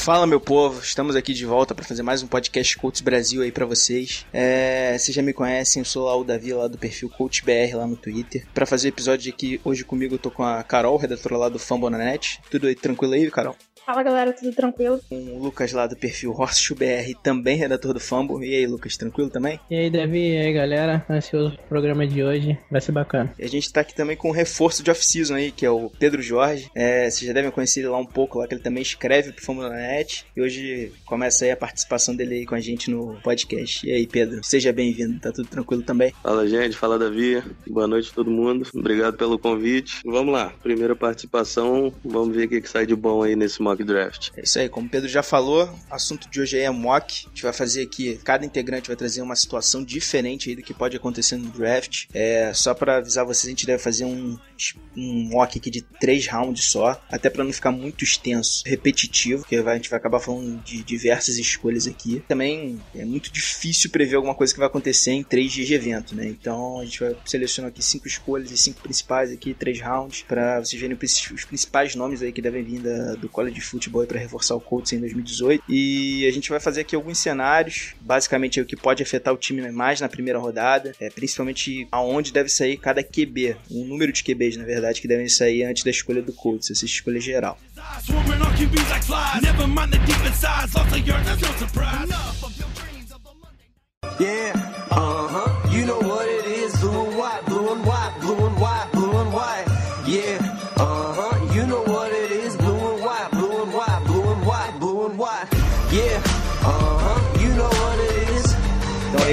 Fala meu povo, estamos aqui de volta para fazer mais um podcast Coach Brasil aí para vocês. É, vocês já me conhecem, eu sou lá o Davi lá do perfil Coach BR lá no Twitter. Para fazer o episódio aqui hoje comigo eu tô com a Carol, redatora lá do Fambonanet. Tudo aí tranquilo aí, Carol? Fala galera, tudo tranquilo? Com o Lucas lá do perfil Horseshoe BR, também redator do Fambo. E aí, Lucas, tranquilo também? E aí, Davi, e aí, galera? Ansioso pro programa de hoje, vai ser bacana. E a gente tá aqui também com um reforço de off-season aí, que é o Pedro Jorge. É, vocês já devem conhecer ele lá um pouco, lá que ele também escreve pro Fambonanet. E hoje começa aí a participação dele aí com a gente no podcast. E aí, Pedro, seja bem-vindo, tá tudo tranquilo também? Fala, gente. Fala, Davi. Boa noite a todo mundo. Obrigado pelo convite. Vamos lá. Primeira participação. Vamos ver o que, que sai de bom aí nesse mock draft. É isso aí, como o Pedro já falou, o assunto de hoje é mock. A gente vai fazer aqui, cada integrante vai trazer uma situação diferente aí do que pode acontecer no draft. É, só para avisar vocês, a gente deve fazer um, um mock aqui de três rounds só, até para não ficar muito extenso, repetitivo, porque a gente vai acabar falando de diversas escolhas aqui. Também é muito difícil prever alguma coisa que vai acontecer em três dias de evento, né? Então a gente vai selecionar aqui cinco escolhas e cinco principais aqui, três rounds, para vocês verem os principais nomes aí que devem vir da, do college de futebol para reforçar o Colts em 2018. E a gente vai fazer aqui alguns cenários, basicamente é o que pode afetar o time mais na primeira rodada, é, principalmente aonde deve sair cada QB, o número de QBs, na verdade, que devem sair antes da escolha do Colts, essa escolha geral. Swarming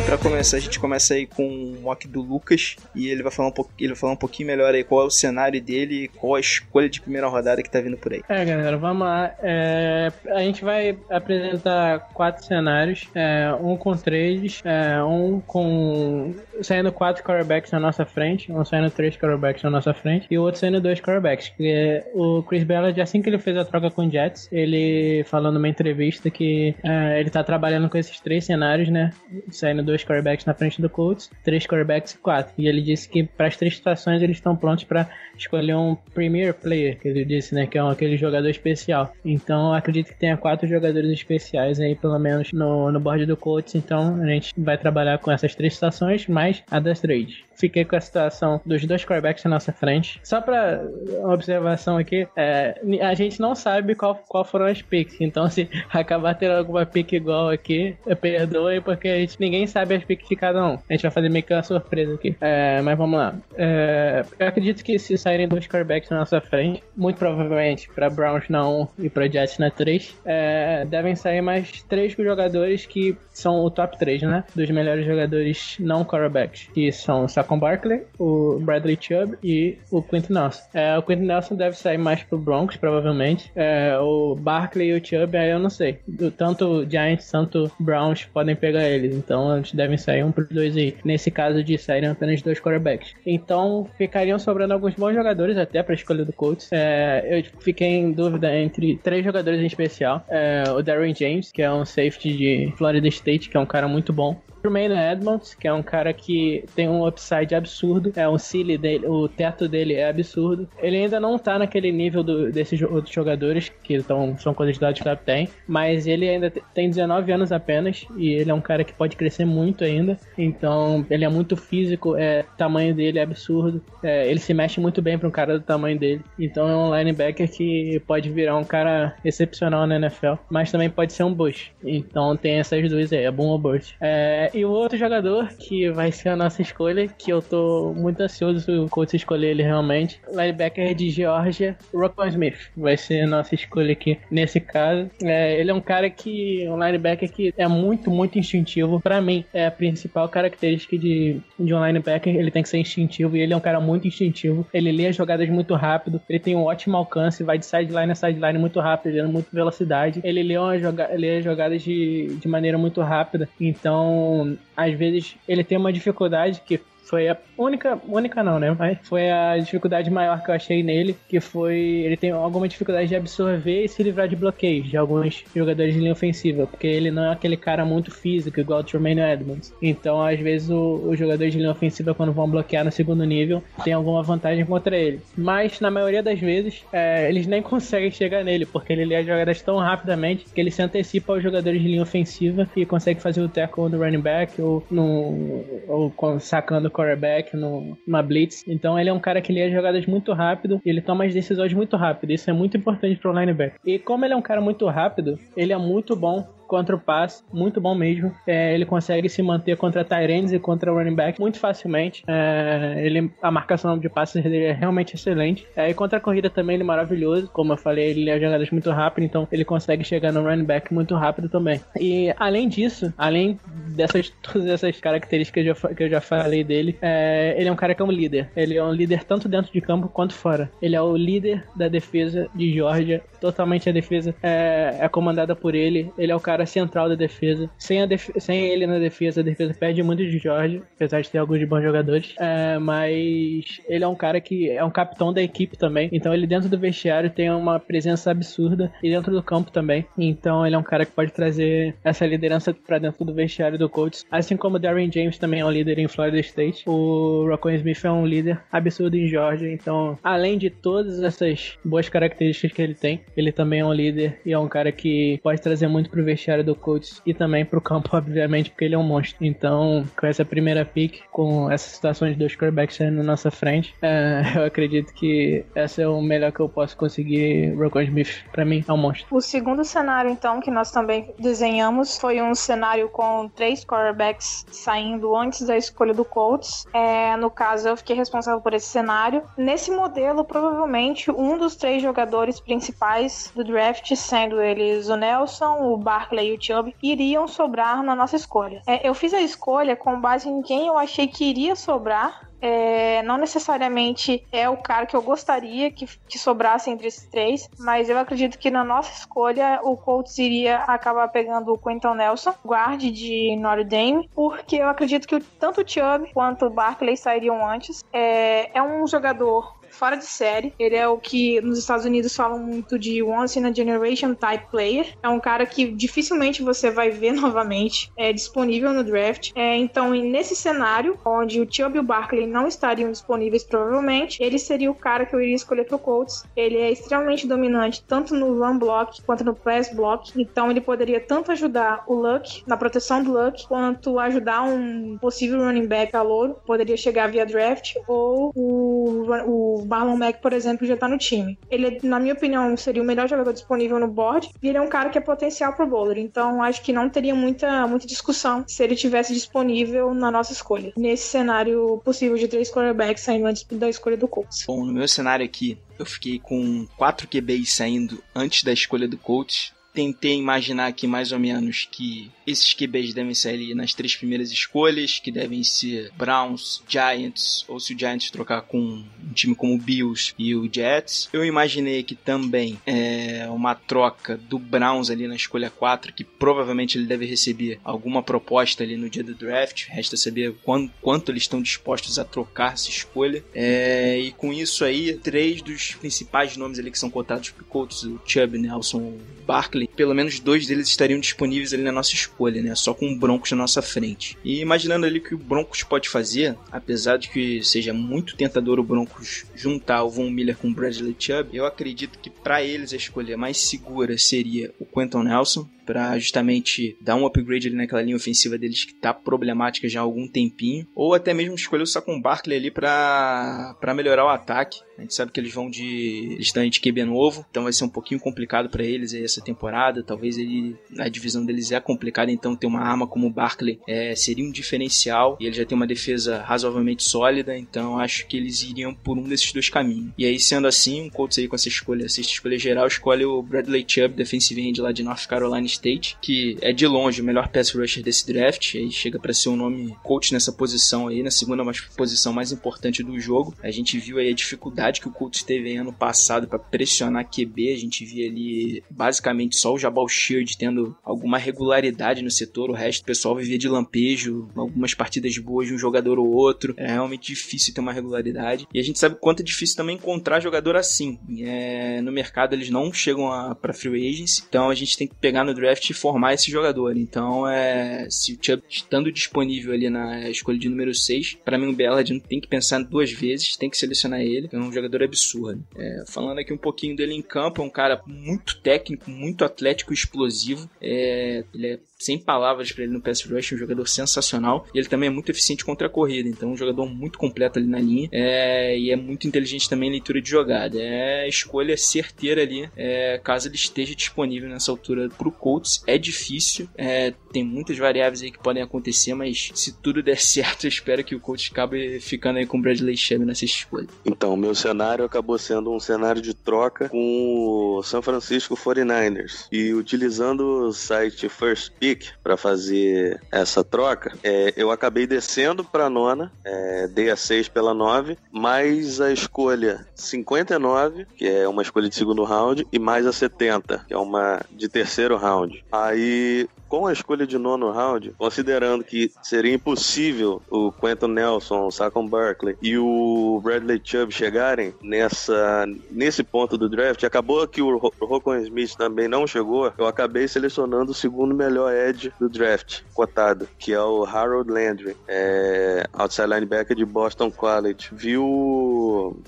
para começar a gente começa aí com mock do Lucas e ele vai falar um pouco, ele vai falar um pouquinho melhor aí qual é o cenário dele e qual a escolha de primeira rodada que tá vindo por aí. É, galera, vamos lá. É, a gente vai apresentar quatro cenários, é, um com trades, é, um com saindo quatro quarterbacks na nossa frente, um saindo três quarterbacks na nossa frente e o outro saindo dois quarterbacks. Que o Chris Ballard, assim que ele fez a troca com o Jets, ele falou numa entrevista que é, ele tá trabalhando com esses três cenários, né? Saindo dois quarterbacks na frente do Colts, três quarterbacks e quatro. E ele disse que para as três situações eles estão prontos para escolher um Premier Player, que ele disse, né? Que é um, aquele jogador especial. Então acredito que tenha quatro jogadores especiais aí, pelo menos, no, no board do Colts. Então a gente vai trabalhar com essas três situações, mais a das trades. Fiquei com a situação dos dois quarterbacks na nossa frente. Só para uma observação aqui, é, a gente não sabe qual, qual foram as picks. Então, se acabar tendo alguma pick igual aqui, perdoe, porque a gente, ninguém sabe as picks de cada um. A gente vai fazer meio que uma surpresa aqui. É, mas vamos lá. É, eu acredito que se saírem dois quarterbacks na nossa frente, muito provavelmente para Browns na 1 e para Jets na 3, é, devem sair mais três jogadores que são o top 3, né? Dos melhores jogadores não quarterbacks, que são o Saquon Barkley, o Bradley Chubb e o Quentin Nelson. É, o Quentin Nelson deve sair mais pro Broncos, provavelmente. É, o Barkley e o Chubb, aí eu não sei. Tanto Giants, tanto Browns podem pegar eles. Então eles devem sair um pros dois aí. Nesse caso de saírem apenas dois quarterbacks. Então ficariam sobrando alguns bons jogadores até pra escolha do Colts. É, eu fiquei em dúvida entre três jogadores em especial. É, o Darren James, que é um safety de Florida State, que é um cara muito bom. Jermaine Edmonds, que é um cara que tem um upside absurdo, é um ceiling dele, o teto dele é absurdo. Ele ainda não tá naquele nível do, desses outros jogadores que tão, são qualidades que tem, mas ele ainda tem 19 anos apenas e ele é um cara que pode crescer muito ainda. Então ele é muito físico, é, o tamanho dele é absurdo, é, ele se mexe muito bem para um cara do tamanho dele. Então é um linebacker que pode virar um cara excepcional na NFL, mas também pode ser um bush. Então tem essas duas aí, é bom ou bush. É, e o outro jogador que vai ser a nossa escolha, que eu tô muito ansioso o coach escolher ele realmente, linebacker de Georgia, Rockwell Smith. Vai ser a nossa escolha aqui nesse caso. É, ele é um cara que, um linebacker que é muito, muito instintivo. Para mim, é a principal característica de, de um linebacker, ele tem que ser instintivo e ele é um cara muito instintivo. Ele lê as jogadas muito rápido, ele tem um ótimo alcance, vai de sideline a sideline muito rápido, ele tem muita velocidade. Ele lê, uma joga lê as jogadas de, de maneira muito rápida, então às vezes ele tem uma dificuldade que foi a única, única não, né? Mas foi a dificuldade maior que eu achei nele, que foi ele tem alguma dificuldade de absorver e se livrar de bloqueios de alguns jogadores de linha ofensiva, porque ele não é aquele cara muito físico igual o Tremaine Edmonds. Então, às vezes os jogadores de linha ofensiva quando vão bloquear no segundo nível tem alguma vantagem contra ele. Mas na maioria das vezes é, eles nem conseguem chegar nele, porque ele lê as jogadas tão rapidamente que ele se antecipa aos jogadores de linha ofensiva e consegue fazer o tackle do running back ou, no, ou sacando quarterback no, numa blitz. Então ele é um cara que lê as jogadas muito rápido e ele toma as decisões muito rápido. Isso é muito importante para o linebacker. E como ele é um cara muito rápido, ele é muito bom contra o passe, muito bom mesmo. É, ele consegue se manter contra Tyrands e contra running back muito facilmente. É, ele, a marcação de passes dele é realmente excelente. É, e contra a corrida também ele é maravilhoso. Como eu falei, ele lê jogadas muito rápido, então ele consegue chegar no running back muito rápido também. E além disso, além dessas todas essas características que eu já, que eu já falei dele, é, ele é um cara que é um líder. Ele é um líder tanto dentro de campo quanto fora. Ele é o líder da defesa de Georgia. Totalmente a defesa é, é comandada por ele. Ele é o cara central da defesa. Sem, def- sem ele na defesa, a defesa perde muito de Georgia, apesar de ter alguns bons jogadores. É, mas ele é um cara que é um capitão da equipe também. Então ele dentro do vestiário tem uma presença absurda e dentro do campo também. Então ele é um cara que pode trazer essa liderança pra dentro do vestiário do Colts. Assim como o Darren James também é um líder em Florida State. O Rocco Smith é um líder absurdo em Georgia. Então, além de todas essas boas características que ele tem, ele também é um líder e é um cara que pode trazer muito pro vestiário do Colts e também pro campo, obviamente, porque ele é um monstro. Então, com essa primeira pick, com essa situação de dois quarterbacks na nossa frente, é, eu acredito que essa é o melhor que eu posso conseguir. Rocco Smith, pra mim, é um monstro. O segundo cenário, então, que nós também desenhamos foi um cenário com três quarterbacks saindo antes da escolha do Colts. É, no caso, eu fiquei responsável por esse cenário. Nesse modelo, provavelmente, um dos três jogadores principais do draft, sendo eles o Nelson, o Barkley e o Chubb, iriam sobrar na nossa escolha. É, eu fiz a escolha com base em quem eu achei que iria sobrar é, não necessariamente é o cara que eu gostaria que, que sobrasse entre esses três, mas eu acredito que na nossa escolha o Colts iria acabar pegando o Quentin Nelson, guarde de Notre Dame, porque eu acredito que tanto o Chubb quanto o Barkley sairiam antes. É, é um jogador fora de série. Ele é o que nos Estados Unidos falam muito de once in a generation type player. É um cara que dificilmente você vai ver novamente é disponível no draft. É, então, nesse cenário, onde o Chubb e o Barkley não estariam disponíveis provavelmente, ele seria o cara que eu iria escolher pro Colts. Ele é extremamente dominante tanto no run block quanto no pass block. Então, ele poderia tanto ajudar o Luck na proteção do Luck, quanto ajudar um possível running back calouro. Poderia chegar via draft ou o, o Marlon Mack, por exemplo, já tá no time. Ele, na minha opinião, seria o melhor jogador disponível no board e ele é um cara que é potencial pro bowler. Então, acho que não teria muita, muita discussão se ele tivesse disponível na nossa escolha. Nesse cenário possível de três quarterbacks saindo antes da escolha do Colts. Bom, no meu cenário aqui, eu fiquei com quatro QBs saindo antes da escolha do coach. Tentei imaginar aqui mais ou menos que esses QBs devem sair ali nas três primeiras escolhas, que devem ser Browns, Giants, ou se o Giants trocar com um time como o Bills e o Jets. Eu imaginei aqui também é, uma troca do Browns ali na escolha 4, que provavelmente ele deve receber alguma proposta ali no dia do draft. Resta saber quanto, quanto eles estão dispostos a trocar essa escolha. É, e com isso aí, três dos principais nomes ali que são cotados pro Colts, o Chubb, Nelson, o Barkley, pelo menos dois deles estariam disponíveis ali na nossa escolha, né? Só com o Broncos na nossa frente. E imaginando ali o que o Broncos pode fazer, apesar de que seja muito tentador o Broncos juntar o Von Miller com o Bradley Chubb, eu acredito que para eles a escolha mais segura seria o Quentin Nelson, para justamente dar um upgrade ali naquela linha ofensiva deles que tá problemática já há algum tempinho, ou até mesmo escolher o Saquon Barkley ali para melhorar o ataque. A gente sabe que eles vão de eles estão de QB novo, então vai ser um pouquinho complicado para eles essa temporada. Talvez ele a divisão deles é complicada, então ter uma arma como o Barkley é, seria um diferencial e ele já tem uma defesa razoavelmente sólida, então acho que eles iriam por um desses dois caminhos. E aí sendo assim, o Colts aí com essa escolha, sexta escolha geral, escolhe o Bradley Chubb, defensive end lá de North Carolina State, que é de longe o melhor pass rusher desse draft, aí chega para ser um nome coach nessa posição aí, na segunda mais, posição mais importante do jogo. A gente viu aí a dificuldade que o Colts teve ano passado para pressionar QB, a gente via ali basicamente só o Jabal Sheard tendo alguma regularidade no setor, o resto do pessoal vivia de lampejo, algumas partidas boas de um jogador ou outro. É realmente difícil ter uma regularidade. E a gente sabe o quanto é difícil também encontrar jogador assim. É, no mercado eles não chegam a, pra free agency, então a gente tem que pegar no draft e formar esse jogador. Então, é, se o Chubb estando disponível ali na escolha de número 6, para mim o Bellard tem que pensar duas vezes, tem que selecionar ele, é um jogador absurdo. É, falando aqui um pouquinho dele em campo, é um cara muito técnico, muito atlético explosivo. É, ele é sem palavras para ele no pass rush, um jogador sensacional. E ele também é muito eficiente contra a corrida, então um jogador muito completo ali na linha. É, e é muito inteligente também em leitura de jogada. É escolha certeira ali, é, caso ele esteja disponível nessa altura pro Colts. É difícil, é, tem muitas variáveis aí que podem acontecer, mas se tudo der certo, eu espero que o Colts acabe ficando aí com o Bradley Chubb nessa escolha. Então, meu cenário acabou sendo um cenário de troca com o San Francisco 49ers. E utilizando o site First Pick para fazer essa troca, é, eu acabei descendo para nona, é, dei a 6 pela 9, mais a escolha 59, que é uma escolha de segundo round, e mais a 70, que é uma de terceiro round. Aí com a escolha de nono round, considerando que seria impossível o Quentin Nelson, o Saquon Barkley e o Bradley Chubb chegarem nessa, nesse ponto do draft, acabou que o Rocco Smith também não chegou, eu acabei selecionando o segundo melhor edge do draft, cotado, que é o Harold Landry, é, outside linebacker de Boston College. Viu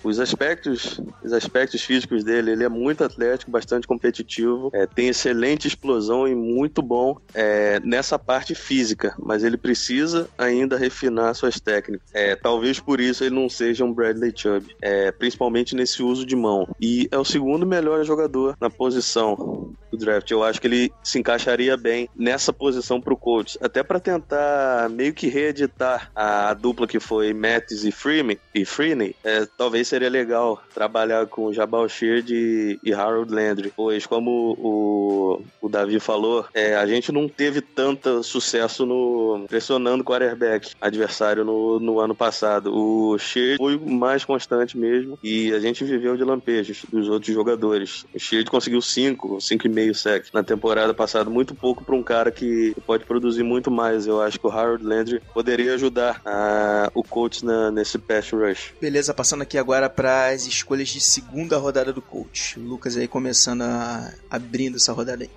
os aspectos, os aspectos físicos dele, ele é muito atlético, bastante competitivo, é, tem excelente explosão e muito bom é, nessa parte física, mas ele precisa ainda refinar suas técnicas. É, talvez por isso ele não seja um Bradley Chubb, é, principalmente nesse uso de mão. E é o segundo melhor jogador na posição do draft. Eu acho que ele se encaixaria bem nessa posição pro Colts, até para tentar meio que reeditar a dupla que foi Mattis e Freeman e Freeney. Talvez seria legal trabalhar com Jabal Sheard e, e Harold Landry, pois como o, o Davi falou, é, a gente não teve tanto sucesso no pressionando o quarterback adversário no, no ano passado. O Sheard foi mais constante mesmo e a gente viveu de lampejos dos outros jogadores. O Sheard conseguiu 5, 5,5 sec na temporada passada, muito pouco para um cara que pode produzir muito mais. Eu acho que o Harold Landry poderia ajudar a, o coach na, nesse pass rush. Beleza, passando aqui agora para as escolhas de segunda rodada do coach. O Lucas aí começando a abrindo essa rodada aí.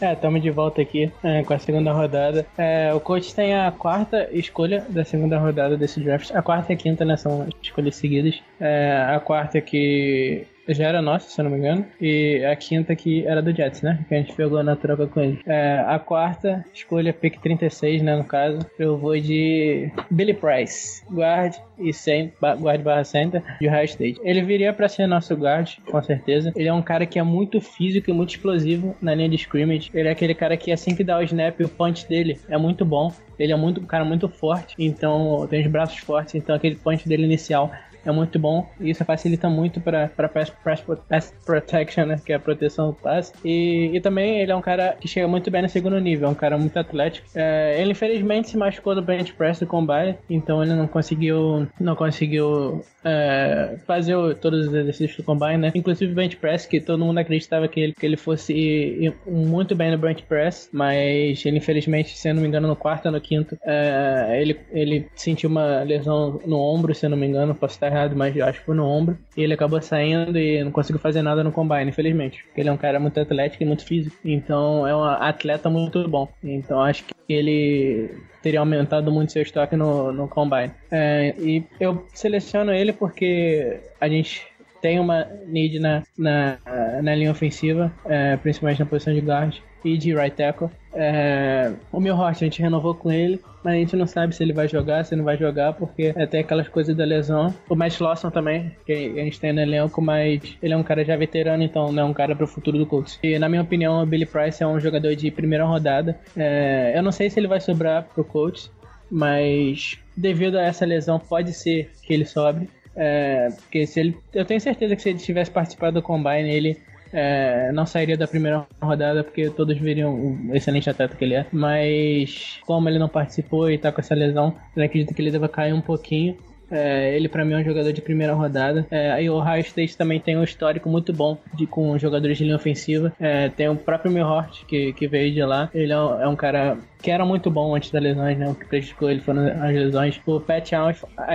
É, estamos de volta aqui é, com a segunda rodada. É, o coach tem a quarta escolha da segunda rodada desse draft. A quarta e a quinta, né? São escolhas seguidas. É, a quarta que já era nossa, se eu não me engano. E a quinta que era do Jets, né? Que a gente pegou na troca com ele. É, a quarta escolha, pick 36, né? No caso, eu vou de Billy Price, guard e sem, guard barra center de Ohio State. Ele viria para ser nosso guard, com certeza. Ele é um cara que é muito físico e muito explosivo na linha de scrimmage. Ele é aquele cara que assim que dá o snap, o punch dele é muito bom. Ele é muito, um cara muito forte, então tem os braços fortes, então aquele punch dele inicial é muito bom e isso facilita muito para pass, pass, pass protection, né, que é a proteção do passe. E, e também ele é um cara que chega muito bem no segundo nível, é um cara muito atlético. É, ele infelizmente se machucou no bench press do combine, então ele não conseguiu não conseguiu é, fazer o, todos os exercícios do combine, né? Inclusive o bench press, que todo mundo acreditava que ele, que ele fosse muito bem no bench press, mas ele infelizmente, se não me engano, no quarto ou no quinto, é, ele, ele sentiu uma lesão no ombro, se não me engano, posso estar errado, mas acho que foi no ombro, e ele acabou saindo e não conseguiu fazer nada no combine, infelizmente, porque ele é um cara muito atlético e muito físico, então é um atleta muito bom, então acho que ele teria aumentado muito seu estoque no, no Combine. É, e eu seleciono ele porque a gente tem uma need na, na, na linha ofensiva, é, principalmente na posição de guard de right tackle. É, o meu Hort, a gente renovou com ele, mas a gente não sabe se ele vai jogar, se não vai jogar, porque é, tem aquelas coisas da lesão. O Matt Lawson também, que a gente tem no elenco, mas ele é um cara já veterano, então não é um cara pro futuro do Colts. E na minha opinião, o Billy Price é um jogador de primeira rodada. É, eu não sei se ele vai sobrar pro Colts, mas devido a essa lesão, pode ser que ele sobre. É, porque se ele, eu tenho certeza que se ele tivesse participado do Combine, ele é, não sairia da primeira rodada porque todos veriam o excelente atleta que ele é. Mas como ele não participou e tá com essa lesão, eu acredito que ele deva cair um pouquinho. É, ele pra mim é um jogador de primeira rodada. É, e o Ohio State também tem um histórico muito bom de, com jogadores de linha ofensiva. É, tem o próprio Milhort, que, que veio de lá. Ele é um, é um cara que era muito bom antes das lesões, né? O que prejudicou ele foram as lesões. O Pat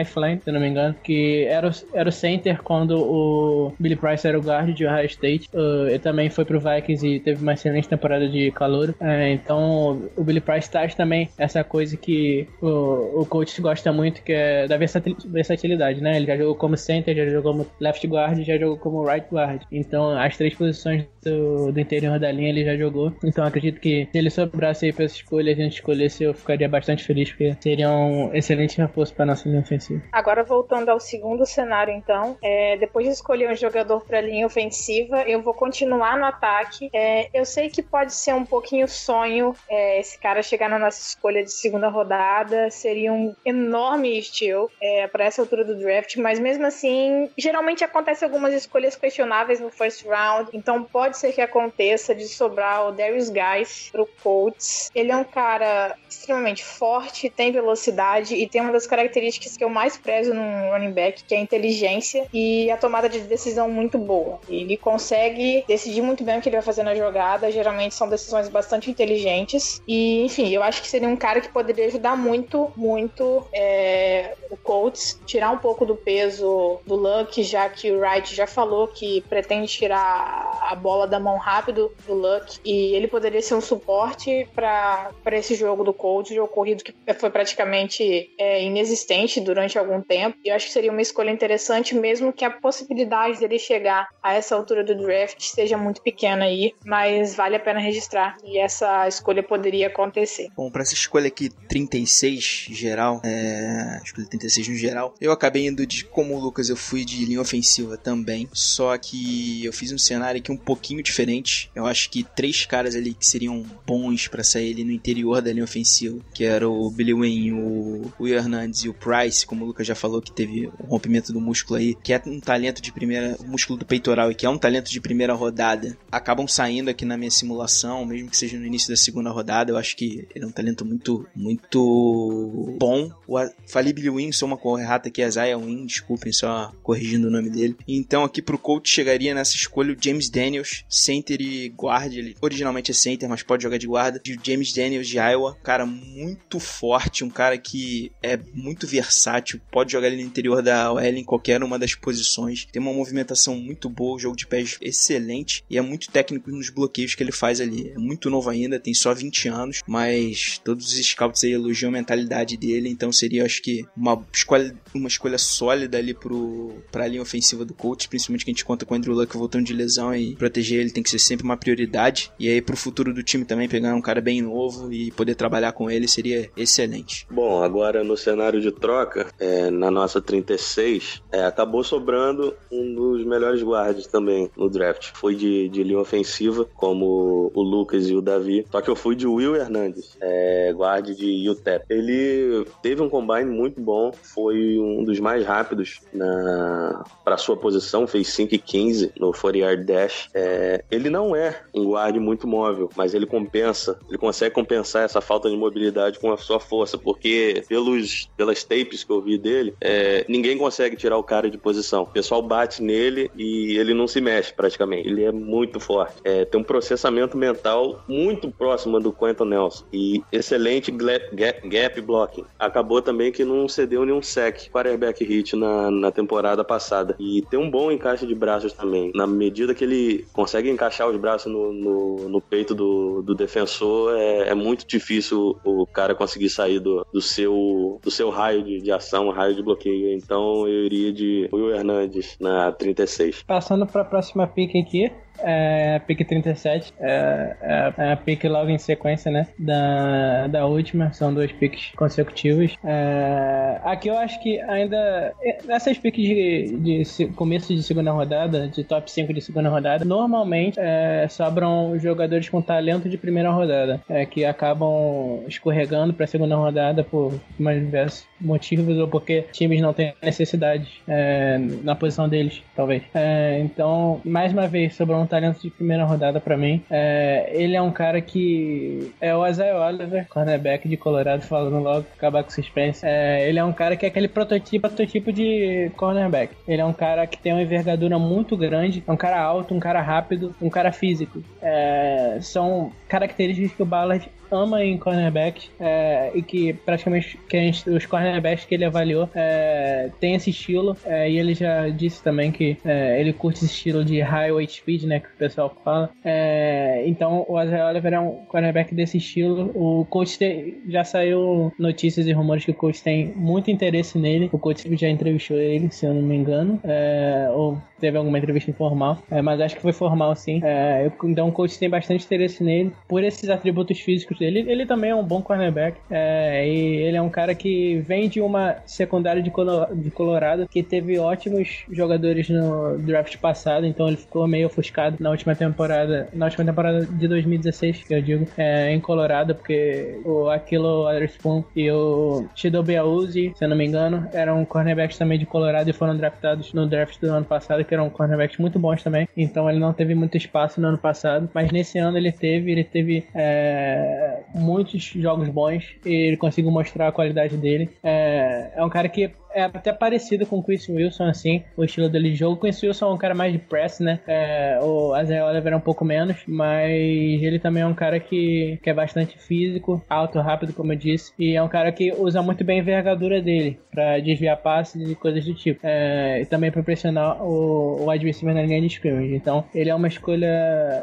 Iflin, se não me engano, que era o, era o center quando o Billy Price era o guard de Ohio State. Uh, ele também foi pro Vikings e teve uma excelente temporada de calor. É, então, o Billy Price traz também essa coisa que o, o coach gosta muito, que é da versatil- versatilidade, né? Ele já jogou como center, já jogou como left guard, já jogou como right guard. Então, as três posições do, do interior da linha ele já jogou. Então, acredito que se ele sobrasse aí pra essa escolha, a gente escolhesse, eu ficaria bastante feliz, porque seria um excelente reforço pra nossa linha ofensiva. Agora voltando ao segundo cenário, então, é, depois de escolher um jogador para linha ofensiva, eu vou continuar no ataque. É, eu sei que pode ser um pouquinho sonho é, esse cara chegar na nossa escolha de segunda rodada, seria um enorme steal é, para essa altura do draft, mas mesmo assim, geralmente acontece algumas escolhas questionáveis no first round, então pode ser que aconteça de sobrar o Darius Guys pro Colts. Ele é um cara extremamente forte, tem velocidade e tem uma das características que eu mais prezo num running back, que é a inteligência e a tomada de decisão muito boa. Ele consegue decidir muito bem o que ele vai fazer na jogada, geralmente são decisões bastante inteligentes e, enfim, eu acho que seria um cara que poderia ajudar muito, muito é, o Colts, tirar um pouco do peso do Luck, já que o Wright já falou que pretende tirar a bola da mão rápido do Luck e ele poderia ser um suporte para esse jogo do Colts, jogo corrido que foi praticamente é, inexistente durante algum tempo. E eu acho que seria uma escolha interessante, mesmo que a possibilidade dele chegar a essa altura do draft seja muito pequena aí, mas vale a pena registrar e essa escolha poderia acontecer. Bom, pra essa escolha aqui, 36 geral, é... escolha 36 no geral, eu acabei indo de, como o Lucas, eu fui de linha ofensiva também, só que eu fiz um cenário aqui um pouquinho diferente. Eu acho que três caras ali que seriam bons pra sair ali no interior da linha ofensiva, que era o Billy Wayne, o Will Hernandez e o Price, como o Lucas já falou que teve um rompimento do músculo aí, que é um talento de primeira, o músculo do peitoral e que é um talento de primeira rodada, acabam saindo aqui na minha simulação, mesmo que seja no início da segunda rodada, eu acho que ele é um talento muito, muito bom. O, a- falei Billy Wynn, sou uma correta aqui, é Zaya Wynn, desculpem só corrigindo o nome dele. Então aqui pro coach chegaria nessa escolha o James Daniels, center e guarda, ele originalmente é center, mas pode jogar de guarda, de James Daniels de Iowa, cara muito forte, um cara que é muito versátil, pode jogar ali no interior da OL em qualquer uma das posições, tem uma movimentação muito boa, jogo de pés excelente e é muito técnico nos bloqueios que ele faz ali. É muito novo ainda, tem só 20 anos, mas todos os scouts aí elogiam a mentalidade dele, então seria acho que uma escolha, uma escolha sólida ali pro, pra linha ofensiva do coach, principalmente que a gente conta com o Andrew Luck voltando de lesão e proteger ele tem que ser sempre uma prioridade. E aí pro futuro do time também pegar um cara bem novo e poder trabalhar com ele seria excelente. Bom, agora no cenário de troca, é, na nossa 36, é, acabou sobrando um dos melhores guardas também no draft. Foi de, de linha ofensiva, como o Lucas e o Davi. Só que eu fui de Will Hernandes, é, guarde de UTEP. Ele teve um combine muito bom, foi um dos mais rápidos para sua posição, fez 5 e 15 no 40 yard dash. É, ele não é um guarde muito móvel, mas ele compensa, ele consegue compensar essa falta de mobilidade com a sua força, porque pelos, pelas tapes que eu vi dele, é, ninguém consegue tirar o cara de posição. O pessoal bate nele e ele não se mexe praticamente. Ele é muito forte. É, tem um processamento mental muito próximo do Quentin Nelson e excelente gap blocking. Acabou também que não cedeu nenhum sec quarterback hit na, na temporada passada. E tem um bom encaixe de braços também. Na medida que ele consegue encaixar os braços no, no, no peito do, do defensor, é, é muito difícil o cara conseguir sair do, do, seu, do seu raio de, de ação, raio de bloqueio. Então eu iria de Will Hernandes na 36. Passando pra próxima pick aqui, é, pick 37, é, é, é a pick logo em sequência, né? Da, da última, são dois picks consecutivos. É, aqui eu acho que ainda. Nessas picks de, de começo de segunda rodada, de top 5 de segunda rodada, normalmente é, sobram jogadores com talento de primeira rodada, é, que acabam escorregando pra segunda rodada por mais diversos motivos ou porque times não têm necessidade é, na posição deles, talvez. É, então, mais uma vez, sobrou um talento de primeira rodada pra mim. É, ele é um cara que é o Isaiah Oliver, cornerback de Colorado, falando logo, acabar com o suspense. É, ele é um cara que é aquele prototipo, prototipo de cornerback. Ele é um cara que tem uma envergadura muito grande, é um cara alto, um cara rápido, um cara físico. É, são características que o Ballard ama em cornerbacks é, e que praticamente que gente, os cornerbacks que ele avaliou é, tem esse estilo é, e ele já disse também que é, ele curte esse estilo de highway speed, né, que o pessoal fala. É, então o Isaiah Oliver é um cornerback desse estilo. O coach tem, já saiu notícias e rumores que o coach tem muito interesse nele. O coach já entrevistou ele, se eu não me engano, é, ou teve alguma entrevista informal, mas acho que foi formal sim. então o coach tem bastante interesse nele por esses atributos físicos dele. Ele também é um bom cornerback. É, e ele é um cara que vem de uma secundária de, de Colorado que teve ótimos jogadores no draft passado, então ele ficou meio ofuscado na última temporada, na última temporada de 2016, que eu digo, é, em Colorado, porque o Aquilo Witherspoon e o Shido Beauzi, se eu não me engano, eram cornerbacks também de Colorado e foram draftados no draft do ano passado, que eram cornerbacks muito bons também. Então ele não teve muito espaço no ano passado, mas nesse ano ele teve, ele teve é, muitos jogos bons e ele conseguiu mostrar a qualidade dele. É, é um cara que é até parecido com o Chris Wilson, assim, o estilo dele de jogo. O Chris Wilson é um cara mais de press, né? É, o Isaiah Oliver é um pouco menos, mas ele também é um cara que, que é bastante físico, alto, rápido, como eu disse, e é um cara que usa muito bem a envergadura dele para desviar passes e coisas do tipo. É, e também para pressionar o, o receiver na linha de scrimmage. Então, ele é uma escolha,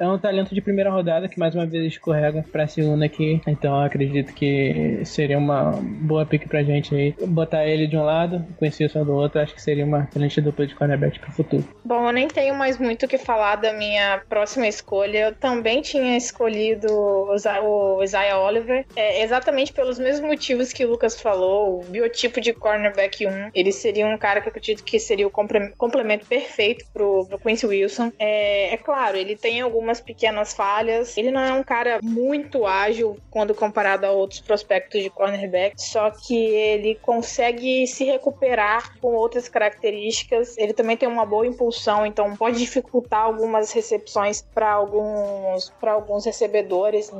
é um talento de primeira rodada que mais uma vez escorrega pra segunda aqui. Então, acredito que seria uma boa pick pra gente aí. Botar ele de um lado, conhecer o som do outro, acho que seria uma excelente dupla de cornerback pro futuro. Bom, eu nem tenho mais muito o que falar da minha próxima escolha. Eu também tinha escolhido o Isaiah Oliver, é, exatamente pelos mesmos motivos que o Lucas falou, o biotipo de cornerback 1. Ele seria um cara que eu acredito que seria o complemento perfeito pro, pro Quincy Wilson. É, é claro, ele tem algumas pequenas falhas. Ele não é um cara muito ágil quando comparado a outros prospectos de cornerback, só que ele consegue se recuperar recuperar com outras características. Ele também tem uma boa impulsão, então pode dificultar algumas recepções para alguns para alguns recebedores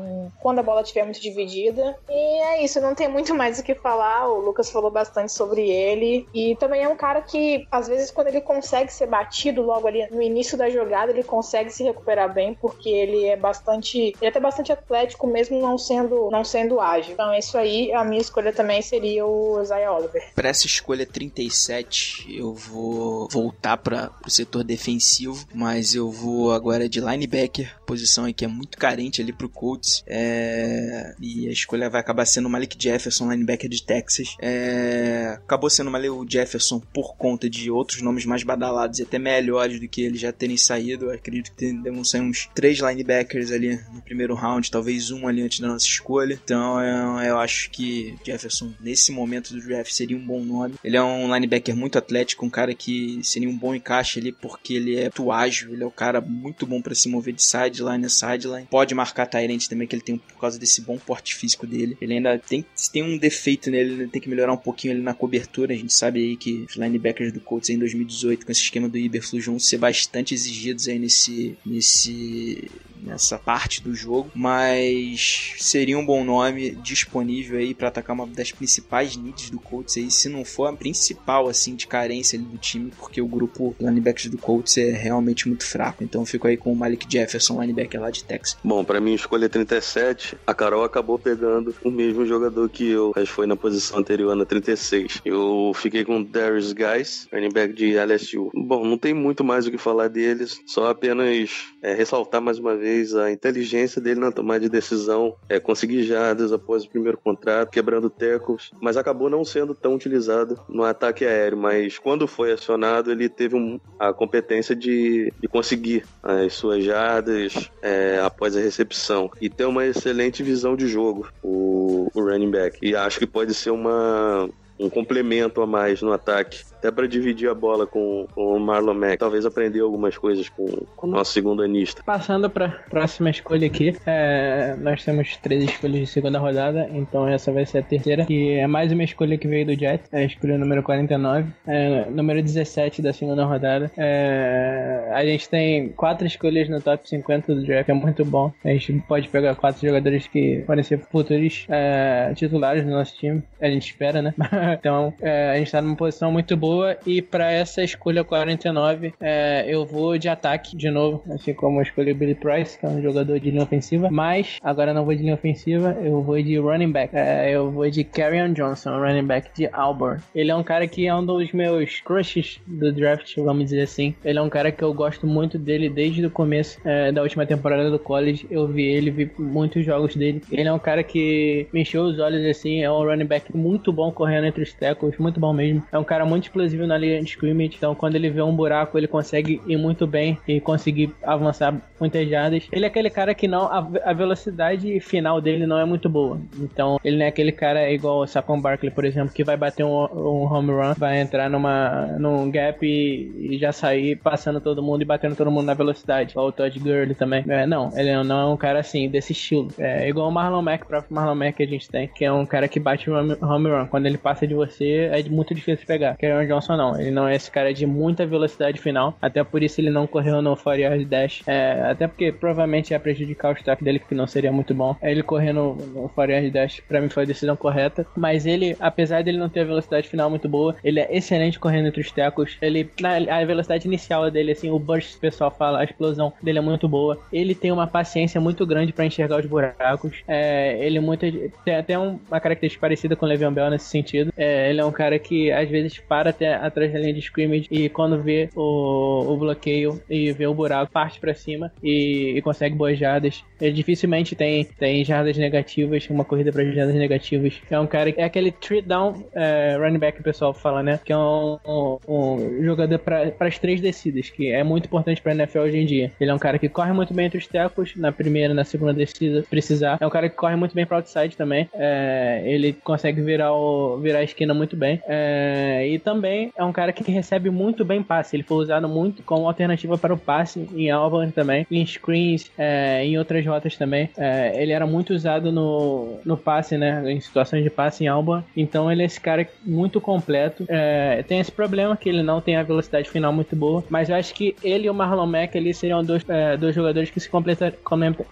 quando a bola estiver muito dividida. E é isso, não tem muito mais o que falar. O Lucas falou bastante sobre ele e também é um cara que às vezes quando ele consegue ser batido logo ali no início da jogada, ele consegue se recuperar bem porque ele é bastante, ele é até bastante atlético mesmo não sendo não sendo ágil. Então é isso aí, a minha escolha também seria o Isaiah Oliver. Para essa escolha 37, eu vou voltar para o setor defensivo, mas eu vou agora de linebacker, posição que é muito carente ali pro Colts. É... E a escolha vai acabar sendo o Malik Jefferson, linebacker de Texas. É... Acabou sendo o Jefferson por conta de outros nomes mais badalados e até melhores do que eles já terem saído. Eu acredito que devem sair uns três linebackers ali no primeiro round, talvez um ali antes da nossa escolha. Então eu, eu acho que Jefferson, nesse momento do draft, seria um bom nome. Ele é um linebacker muito atlético, um cara que seria um bom encaixe ali, porque ele é muito ágil, ele é um cara muito bom para se mover de sideline a sideline. Pode marcar Tyrant também, que ele tem por causa desse bom porte físico dele. Ele ainda tem, tem um defeito nele, ele tem que melhorar um pouquinho ali na cobertura. A gente sabe aí que os linebackers do Colts em 2018, com esse esquema do Iberflux, vão ser bastante exigidos aí nesse, nesse nessa parte do jogo, mas seria um bom nome disponível aí para atacar uma das principais needs do Colts aí, se não for a principal assim de carência do time, porque o grupo linebackers do Colts é realmente muito fraco. Então fico aí com o Malik Jefferson, linebacker lá de Texas. Bom, para mim escolha 37, a Carol acabou pegando o mesmo jogador que eu, mas foi na posição anterior na 36. Eu fiquei com Darius Guys, back de LSU. Bom, não tem muito mais o que falar deles, só apenas é, ressaltar mais uma vez a inteligência dele na tomada de decisão, é, conseguir jardas após o primeiro contrato, quebrando tecos, mas acabou não sendo tão utilizado no ataque aéreo. Mas quando foi acionado, ele teve um, a competência de, de, conseguir as suas jardas é, após a recepção e ter uma excelente visão de jogo, o, o running back. E acho que pode ser uma um complemento a mais no ataque. Até para dividir a bola com, com o Marlon Mack. Talvez aprender algumas coisas com, com o nosso segundo anista. Passando para próxima escolha aqui, é, nós temos três escolhas de segunda rodada, então essa vai ser a terceira, que é mais uma escolha que veio do Jets, é a escolha número 49, é, número 17 da segunda rodada. É, a gente tem quatro escolhas no top 50 do draft, é muito bom. A gente pode pegar quatro jogadores que podem ser futuros é, titulares do nosso time, a gente espera, né? então é, a gente tá numa posição muito boa e para essa escolha 49 é, eu vou de ataque de novo, assim como eu escolhi o Billy Price, que é um jogador de linha ofensiva, mas agora não vou de linha ofensiva, eu vou de running back. É, eu vou de Carrion Johnson, running back de Auburn. Ele é um cara que é um dos meus crushes do draft, vamos dizer assim. Ele é um cara que eu gosto muito dele desde o começo é, da última temporada do college. Eu vi ele, vi muitos jogos dele. Ele é um cara que me encheu os olhos assim, é um running back muito bom correndo os tackles, muito bom mesmo. É um cara muito explosivo na linha de scrimmage, então quando ele vê um buraco, ele consegue ir muito bem e conseguir avançar muitas jardas. Ele é aquele cara que não a, a velocidade final dele não é muito boa. Então, ele não é aquele cara igual o Saquon Barkley, por exemplo, que vai bater um, um home run, vai entrar numa num gap e, e já sair passando todo mundo e batendo todo mundo na velocidade. Igual o Todd Gurley também. É, não, ele não é um cara assim, desse estilo. É igual o Marlon Mack, o próprio Marlon Mack que a gente tem, que é um cara que bate home run. Quando ele passa de você, é muito difícil de pegar. Karen Johnson não, ele não é esse cara de muita velocidade final, até por isso ele não correu no 40 yard dash. É, até porque provavelmente ia prejudicar o stack dele, que não seria muito bom. Ele correr no, no 40 yard dash, pra mim foi a decisão correta. Mas ele, apesar dele não ter a velocidade final muito boa, ele é excelente correndo entre os tecos. Ele, na, a velocidade inicial dele, assim, o burst, o pessoal fala, a explosão dele é muito boa. Ele tem uma paciência muito grande para enxergar os buracos. É, ele muito, tem até uma característica parecida com o Le'Veon Bell nesse sentido. É, ele é um cara que às vezes para até atrás da linha de scrimmage e quando vê o, o bloqueio e vê o buraco, parte para cima e, e, consegue boas jardas. Ele dificilmente tem, tem jardas negativas, uma corrida para jardas negativas. É um cara que é aquele three down é, running back que o pessoal fala, né? Que é um, um, um jogador para as três descidas, que é muito importante para NFL hoje em dia. Ele é um cara que corre muito bem entre os tecos, na primeira, na segunda descida, precisar. É um cara que corre muito bem para outside também. É, ele consegue virar, o, virar esquina muito bem. É, e também é um cara que recebe muito bem passe. Ele foi usado muito como alternativa para o passe em Auburn também, em screens, é, em outras rotas também. É, ele era muito usado no, no passe, né? Em situações de passe em Auburn. Então ele é esse cara muito completo. É, tem esse problema que ele não tem a velocidade final muito boa, mas eu acho que ele e o Marlon Mack ali seriam dois, é, dois jogadores que se completar,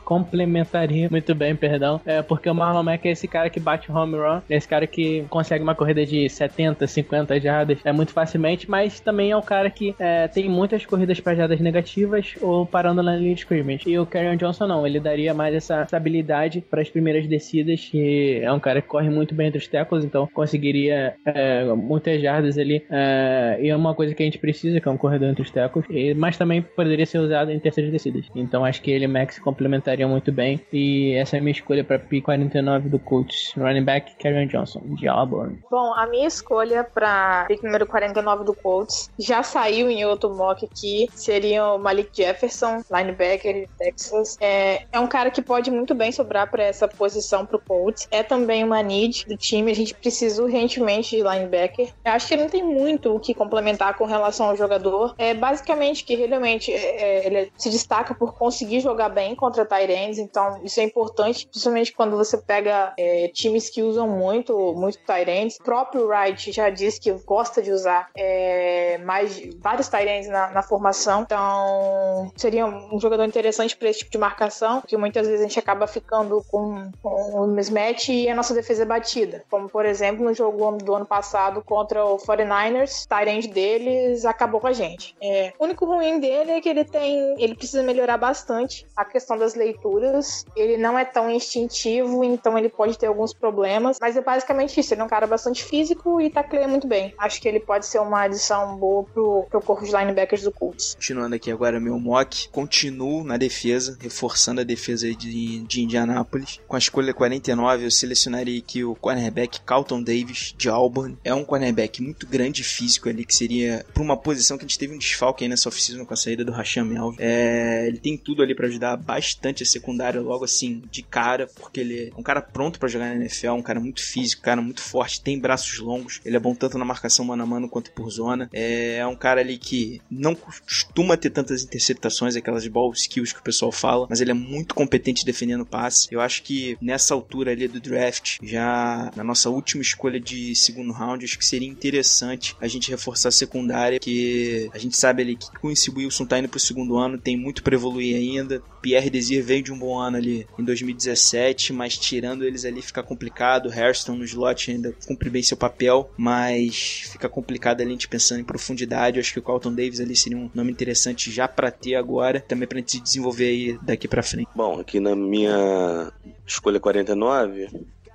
complementariam muito bem, perdão. É, porque o Marlon Mack é esse cara que bate home run, é esse cara que consegue uma corrida de 70, 50 jardas é muito facilmente, mas também é o cara que é, tem muitas corridas para jardas negativas ou parando na linha de scrimmage. E o Karen Johnson não, ele daria mais essa estabilidade para as primeiras descidas, que é um cara que corre muito bem entre os tackles, então conseguiria é, muitas jardas ali. É, e é uma coisa que a gente precisa, que é um corredor entre os tackles, e, mas também poderia ser usado em terceiras descidas. Então acho que ele e Max complementariam muito bem. E essa é a minha escolha para P 49 do Colts, running back Karen Johnson, de Auburn. Bom, a minha escolha para pick número 49 do Colts já saiu em outro mock aqui. Seria o Malik Jefferson, linebacker de Texas. É, é um cara que pode muito bem sobrar para essa posição pro Colts. É também uma need do time. A gente precisa urgentemente de linebacker. Eu acho que não tem muito o que complementar com relação ao jogador. É basicamente que realmente é, ele se destaca por conseguir jogar bem contra Tyrants. Então isso é importante, principalmente quando você pega é, times que usam muito, muito Tyrants. Próprio Wright já disse que gosta de usar é, mais vários Tyrants na, na, formação. Então, seria um jogador interessante para esse tipo de marcação, porque muitas vezes a gente acaba ficando com, com o mismatch e a nossa defesa é batida. Como, por exemplo, no jogo do ano passado contra o 49ers, o Tyrant deles acabou com a gente. É, o único ruim dele é que ele tem. Ele precisa melhorar bastante a questão das leituras. Ele não é tão instintivo, então ele pode ter alguns problemas. Mas é basicamente isso. Ele é um cara bastante físico e tacleia muito bem. Acho que ele pode ser uma adição boa pro, pro corpo de linebackers do Colts. Continuando aqui agora meu mock, continuo na defesa, reforçando a defesa de, de Indianápolis. Com a escolha 49, eu selecionaria aqui o cornerback Carlton Davis, de Auburn. É um cornerback muito grande físico ali, que seria para uma posição que a gente teve um desfalque aí nessa oficina com a saída do Rasham Melvin. É, ele tem tudo ali para ajudar bastante a secundária logo assim, de cara, porque ele é um cara pronto para jogar na NFL, um cara muito físico, um cara muito forte, tem tem braços longos, ele é bom tanto na marcação mano a mano quanto por zona. É um cara ali que não costuma ter tantas interceptações, aquelas ball skills que o pessoal fala, mas ele é muito competente defendendo passe. Eu acho que nessa altura ali do draft, já na nossa última escolha de segundo round, acho que seria interessante a gente reforçar a secundária, que a gente sabe ali que esse Wilson tá indo pro segundo ano, tem muito para evoluir ainda. Pierre Desir veio de um bom ano ali em 2017, mas tirando eles ali fica complicado. Hairston no slot ainda cumpre bem seu papel, mas fica complicado ali a gente pensando em profundidade. Eu acho que o Carlton Davis ali seria um nome interessante já para ter agora, também pra gente desenvolver aí daqui para frente. Bom, aqui na minha escolha 49,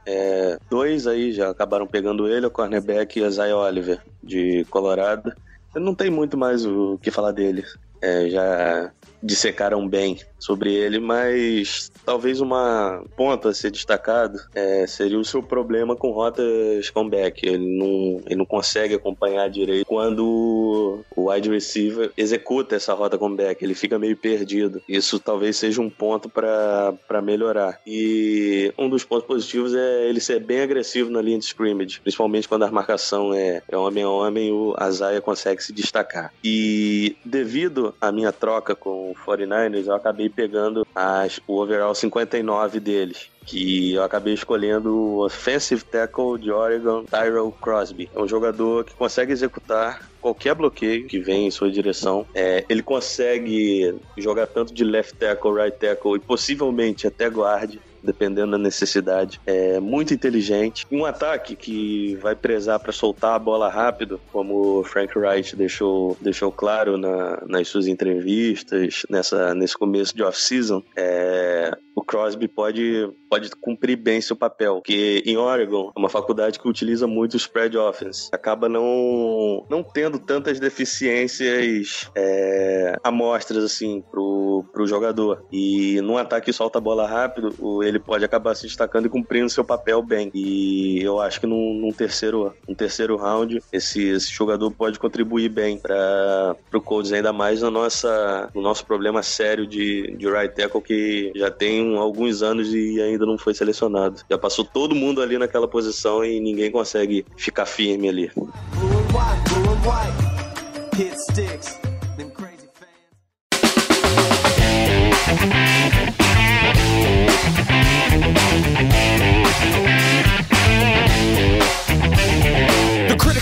é, dois aí já acabaram pegando ele, o cornerback e a Zay Oliver, de Colorado. Não tem muito mais o que falar dele. É, já dissecaram bem sobre ele, mas talvez uma ponta a ser destacado é, seria o seu problema com rotas comeback. Ele não, ele não consegue acompanhar direito quando o wide receiver executa essa rota comeback. Ele fica meio perdido. Isso talvez seja um ponto para melhorar. E um dos pontos positivos é ele ser bem agressivo na linha de scrimmage, principalmente quando a marcação é, é homem a homem, o Azaia consegue se destacar. E devido à minha troca com o 49ers, eu acabei pegando as, o overall 59 deles que eu acabei escolhendo o offensive tackle de Oregon, Tyrell Crosby. É um jogador que consegue executar qualquer bloqueio que vem em sua direção. É, ele consegue jogar tanto de left tackle, right tackle e possivelmente até guard dependendo da necessidade. É muito inteligente. Um ataque que vai prezar para soltar a bola rápido, como o Frank Wright deixou, deixou claro na, nas suas entrevistas, nessa, nesse começo de off-season, é, Crosby pode, pode cumprir bem seu papel. Porque em Oregon, é uma faculdade que utiliza muito o spread offense. Acaba não, não tendo tantas deficiências é, amostras assim pro, pro jogador. E num ataque que solta a bola rápido, ele pode acabar se destacando e cumprindo seu papel bem. E eu acho que num, num terceiro, num terceiro round, esse, esse jogador pode contribuir bem para o Colts, ainda mais na nossa, no nosso problema sério de, de right tackle que já tem um- alguns anos e ainda não foi selecionado. Já passou todo mundo ali naquela posição e ninguém consegue ficar firme ali.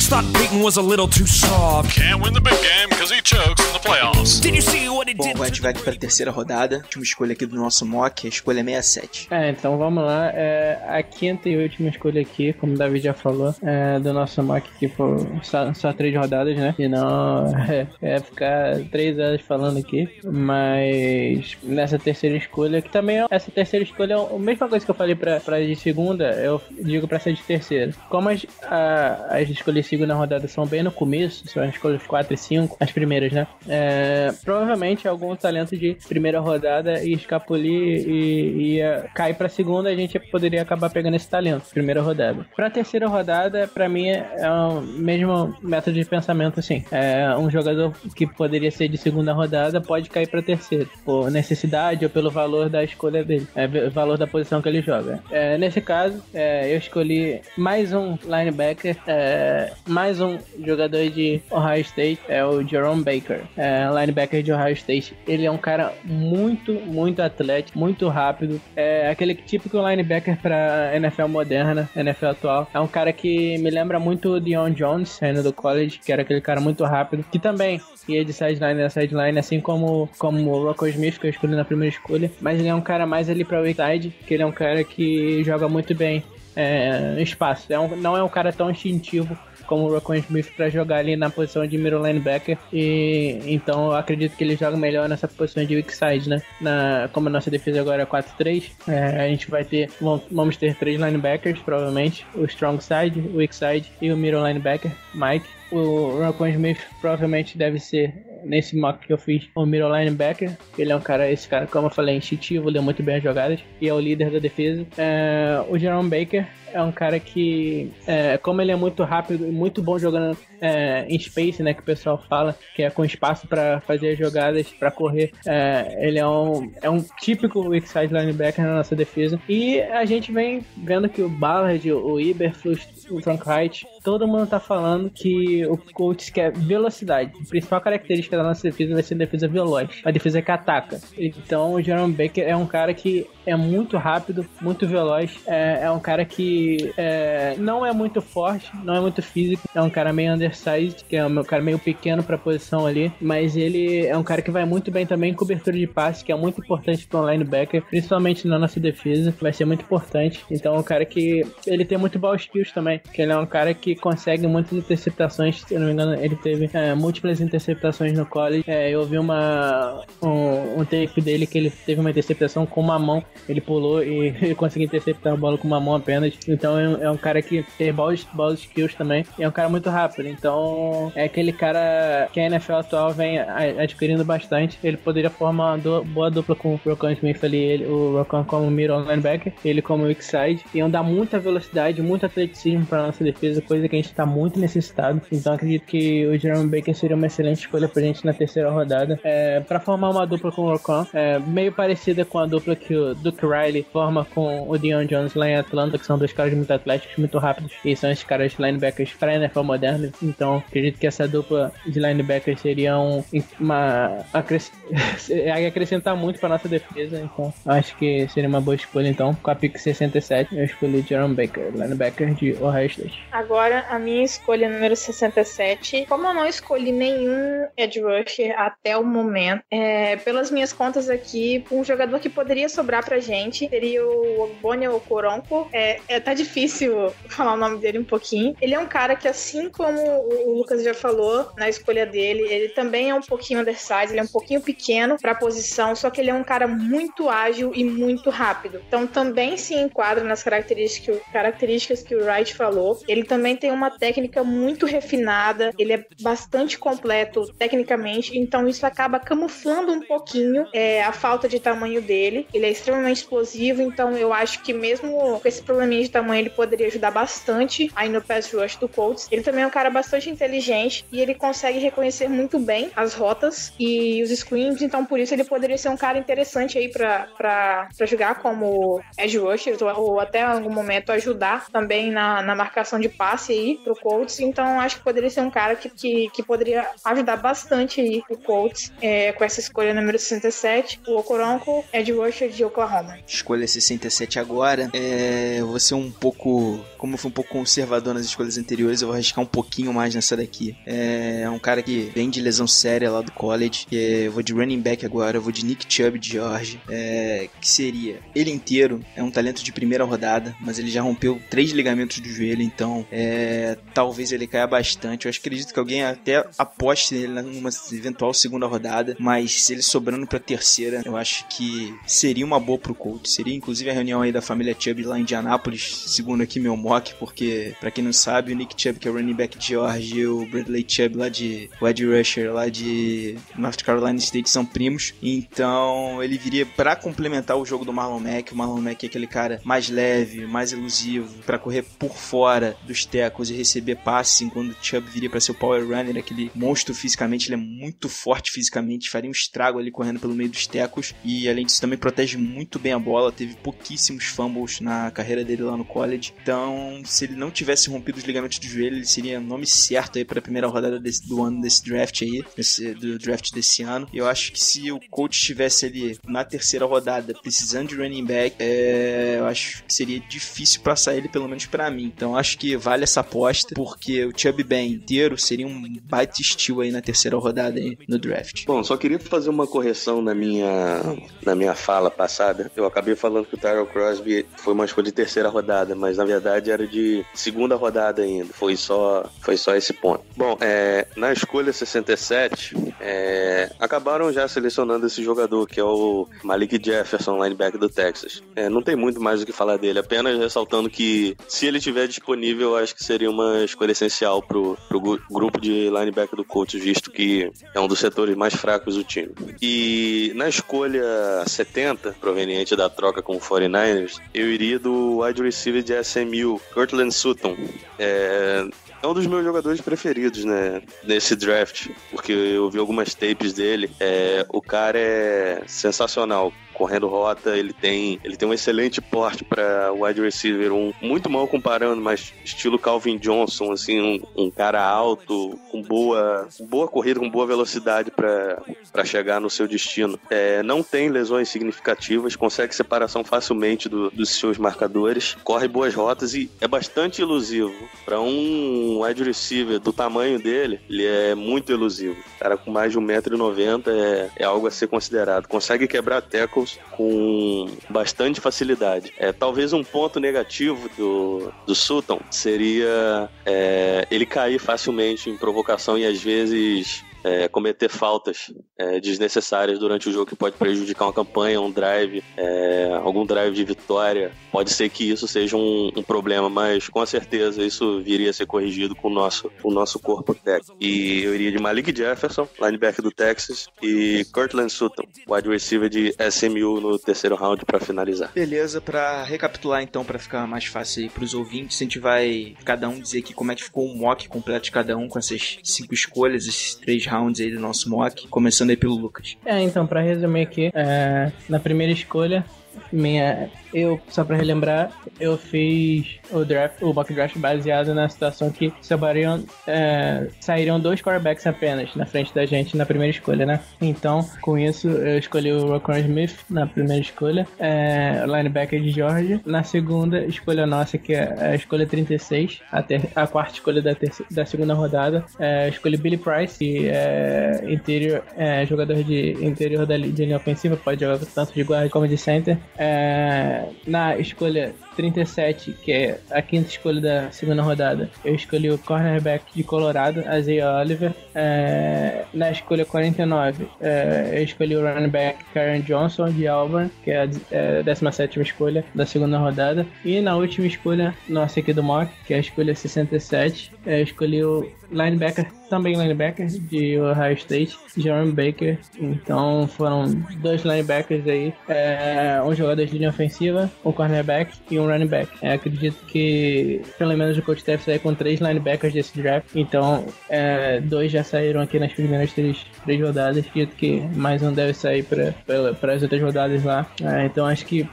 Critics thought Peyton was a little too soft. Can't win the big game because he chokes in the playoffs. Did you see what he Bom, did? agora a gente vai aqui para a terceira rodada. Última escolha aqui do nosso mock, a escolha 67. É, então vamos lá. É, a quinta e última escolha aqui, como o David já falou, é, do nosso mock que foi só, só três rodadas, né? Senão é, é ficar três horas falando aqui. Mas nessa terceira escolha, que também é, essa terceira escolha é a mesma coisa que eu falei pra, pra de segunda, eu digo pra ser de terceira. Como as, a, as escolhas segunda rodada são bem no começo, são as escolhas 4 e 5, as primeiras, né? É, provavelmente algum talento de primeira rodada e escapulir e ia cair pra segunda, a gente poderia acabar pegando esse talento, primeira rodada. Pra terceira rodada, pra mim é o mesmo método de pensamento assim. É um jogador que poderia ser de segunda rodada pode cair pra terceira, por necessidade ou pelo valor da escolha dele, é, valor da posição que ele joga. É, nesse caso, é, eu escolhi mais um linebacker, é, mais um jogador de Ohio State, é o Jerome Baker, é, linebacker de Ohio State. Ele é um cara muito, muito atlético, muito rápido, é aquele típico linebacker pra NFL moderna, NFL atual. É um cara que me lembra muito o Dion Jones, saindo do college, que era aquele cara muito rápido, que também ia de sideline a sideline, assim como, como o Rocco Smith, que eu escolhi na primeira escolha. Mas ele é um cara mais ali pra weak side, que ele é um cara que joga muito bem é, espaço. É um, não é um cara tão instintivo como o Rocco Smith pra jogar ali na posição de middle linebacker. E então eu acredito que ele joga melhor nessa posição de weak side, né? Na, como a nossa defesa agora é 4-3, é, a gente vai ter, vamos ter três linebackers, provavelmente: o strong side, o weak side e o middle linebacker, Mike. O Rocco Smith provavelmente deve ser nesse mock que eu fiz, o middle linebacker. Ele é um cara, esse cara, como eu falei, instintivo, lê muito bem as jogadas e é o líder da defesa. É, o Jerome Baker é um cara que, é, como ele é muito rápido e muito bom jogando é, em space, né, que o pessoal fala, que é com espaço para fazer as jogadas, para correr, é, ele é um, é um típico weak side linebacker na nossa defesa. E a gente vem vendo que o Ballard, o Iberflus, o Frank Wright, todo mundo tá falando que o coach quer velocidade. A principal característica da nossa defesa vai ser a defesa veloz, a defesa que ataca. Então o Jerome Baker é um cara que é muito rápido, muito veloz, é, é um cara que é, não é muito forte, não é muito físico, é um cara meio undersized, que é um cara meio pequeno pra posição ali, mas ele é um cara que vai muito bem também em cobertura de passe, que é muito importante para linebacker, principalmente na nossa defesa, vai ser muito importante. Então é um cara que ele tem muito ball skills também, que ele é um cara que consegue muitas interceptações, se eu não me engano, ele teve é, múltiplas interceptações no college. É, eu vi uma um, um tape dele que ele teve uma interceptação com uma mão, ele pulou e conseguiu interceptar a bola com uma mão apenas. Então é, um- é cara que tem ball, ball skills também, e é um cara muito rápido. Então é aquele cara que a NFL atual vem adquirindo bastante. Ele poderia formar uma boa dupla com o Rocon Smith ali, ele, o Rocon como middle linebacker, ele como weak side, iam dar muita velocidade, muito atleticismo para nossa defesa, coisa que a gente está muito necessitado. Então acredito que o Jerome Baker seria uma excelente escolha pra gente na terceira rodada, é, para formar uma dupla com o Rocon, é, meio parecida com a dupla que o Duke Riley forma com o Dion Jones lá em Atlanta, que são dois caras muito atléticos, muito rápidos, e são esses caras linebackers para NFL moderno. Então acredito que essa dupla de linebackers seria um, uma acres- acrescentar muito para nossa defesa. Então acho que seria uma boa escolha. Então com a pick 67 eu escolhi Jerome Baker, linebacker de Ohio State. Agora, a minha escolha número 67. Como eu não escolhi nenhum edge rusher até o momento, é, pelas minhas contas aqui, um jogador que poderia sobrar pra gente seria o Ogbonnia Okoronko. É, é, tá difícil falar o nome dele um pouquinho. Ele é um cara que, assim como o Lucas já falou na escolha dele, ele também é um pouquinho undersized, ele é um pouquinho pequeno pra posição, só que ele é um cara muito ágil e muito rápido. Então também se enquadra nas características que o, características que o Wright falou. Ele também tem uma técnica muito refinada, ele é bastante completo tecnicamente, então isso acaba camuflando um pouquinho é, a falta de tamanho dele. Ele é extremamente explosivo, então eu acho que mesmo com esse probleminha de tamanho, ele poderia ajudar bastante aí no pass rush do Colts. Ele também é um cara bastante inteligente e ele consegue reconhecer muito bem as rotas e os screens, então por isso ele poderia ser um cara interessante aí pra jogar como edge rusher ou até em algum momento ajudar também na, na marcação de passe aí pro Colts. Então acho que poderia ser um cara que, que, que poderia ajudar bastante aí o Colts é, com essa escolha número 67, o Okoronko, edge rusher de Oklahoma. Escolha 67 agora. É, vou ser um pouco. Como eu fui um pouco conservador nas escolhas anteriores, eu vou arriscar um pouquinho mais nessa daqui. É, é um cara que vem de lesão séria lá do college. É, eu vou de running back agora, eu vou de Nick Chubb de George. É, que seria ele inteiro, é um talento de primeira rodada, mas ele já rompeu três ligamentos do joelho, então é, talvez ele caia bastante. Eu acredito que alguém até aposte nele numa eventual segunda rodada, mas se ele sobrando pra terceira, eu acho que seria uma boa pro Colts. Seria inclusive a reunião aí da família Chubb lá em Indianápolis, segundo aqui meu mock, porque pra quem não sabe, o Nick Chubb, que é o running back de George, e o Bradley Chubb lá de Ed Rusher lá de North Carolina State são primos. Então ele viria pra complementar o jogo do Marlon Mack. O Marlon Mack é aquele cara mais leve, mais elusivo, pra correr por fora dos tecos e receber passe, enquanto o Chubb viria pra ser o power runner, aquele monstro fisicamente, ele é muito forte fisicamente, faria um estrago ali correndo pelo meio dos tecos e além disso também protege muito bem a bola, teve pouquíssimos fumbles na carreira dele lá no college. Então, se ele não tivesse rompido os ligamentos do joelho, ele seria nome certo aí para a primeira rodada desse- do ano desse draft aí, desse- do draft desse ano. Eu acho que se o coach estivesse ali na terceira rodada precisando de running back, é, eu acho que seria difícil passar ele pelo menos para mim. Então, acho que vale essa aposta porque o Chubb bem inteiro seria um baita steal aí na terceira rodada aí no draft. Bom, só queria fazer uma correção na minha, na minha fala passada. Eu acabei falando que o Tyrell Crosby foi uma escolha de terceira rodada, mas na verdade era de segunda rodada ainda. Foi só, foi só esse ponto. Bom, é, na escolha 67, é, acabaram já selecionando esse jogador, que é o Malik Jefferson, linebacker do Texas. É, não tem muito mais o que falar dele, apenas ressaltando que se ele estiver disponível, acho que seria uma escolha essencial pro, pro grupo de linebacker do Colts, visto que é um dos setores mais fracos do time. E na escolha 70, proveniente da troca com o 49ers, eu iria do wide receiver de SMU, Cortland Sutton. É, é um dos meus jogadores preferidos, né? Nesse draft. Porque eu vi algumas tapes dele. É, o cara é sensacional. Correndo rota, ele tem, ele tem um excelente porte para wide receiver, um muito mal comparando, mas estilo Calvin Johnson, assim, um, um cara alto, com boa, boa corrida, com boa velocidade para chegar no seu destino. É, não tem lesões significativas, consegue separação facilmente do- dos seus marcadores, corre boas rotas e é bastante elusivo. Para um wide receiver do tamanho dele, ele é muito elusivo. Cara com mais de 1,90m é, é algo a ser considerado. Consegue quebrar tackles com bastante facilidade. É, talvez um ponto negativo do, do Sutton seria é, ele cair facilmente em provocação e às vezes é, cometer faltas é, desnecessárias durante o jogo que pode prejudicar uma campanha, um drive, é, algum drive de vitória. Pode ser que isso seja um, um problema, mas com certeza isso viria a ser corrigido com o nosso, com o nosso corpo técnico. E eu iria de Malik Jefferson, linebacker do Texas, e Cortland Sutton, wide receiver de SMU no terceiro round para finalizar. Beleza, pra recapitular então, pra ficar mais fácil aí pros ouvintes, a gente vai cada um dizer aqui como é que ficou o mock completo de cada um com essas cinco escolhas, esses três rounds aí do nosso mock, começando aí pelo Lucas. É, então, pra resumir aqui, é, na primeira escolha, minha, eu, só pra relembrar, eu fiz o draft, o mock draft baseado na situação que sobrariam, é, sairiam dois quarterbacks apenas na frente da gente na primeira escolha, né? Então, com isso, eu escolhi o Rockwell Smith na primeira escolha, é, linebacker de Georgia. Na segunda escolha nossa, que é a escolha 36, a, ter, a quarta escolha da, da segunda rodada, é, escolhi Billy Price, que é interior, é, jogador de interior da linha ofensiva, pode jogar tanto de guarda como de center. É, na escolha 37, que é a quinta escolha da segunda rodada, eu escolhi o cornerback de Colorado, Isaiah Oliver. É, na escolha 49, é, eu escolhi o running back Karen Johnson de Auburn, que é a é, 17 escolha da segunda rodada. E na última escolha, nossa aqui do mock, que é a escolha 67, é, eu escolhi o linebacker, também linebacker de Ohio State, Jerome Baker. Então foram dois linebackers aí, é, um jogador de linha ofensiva, um cornerback e um running back. É, acredito que pelo menos o coach deve sair com três linebackers desse draft. Então é, dois já saíram aqui nas primeiras três, três rodadas. Acredito que mais um deve sair para as outras rodadas lá. É, então acho que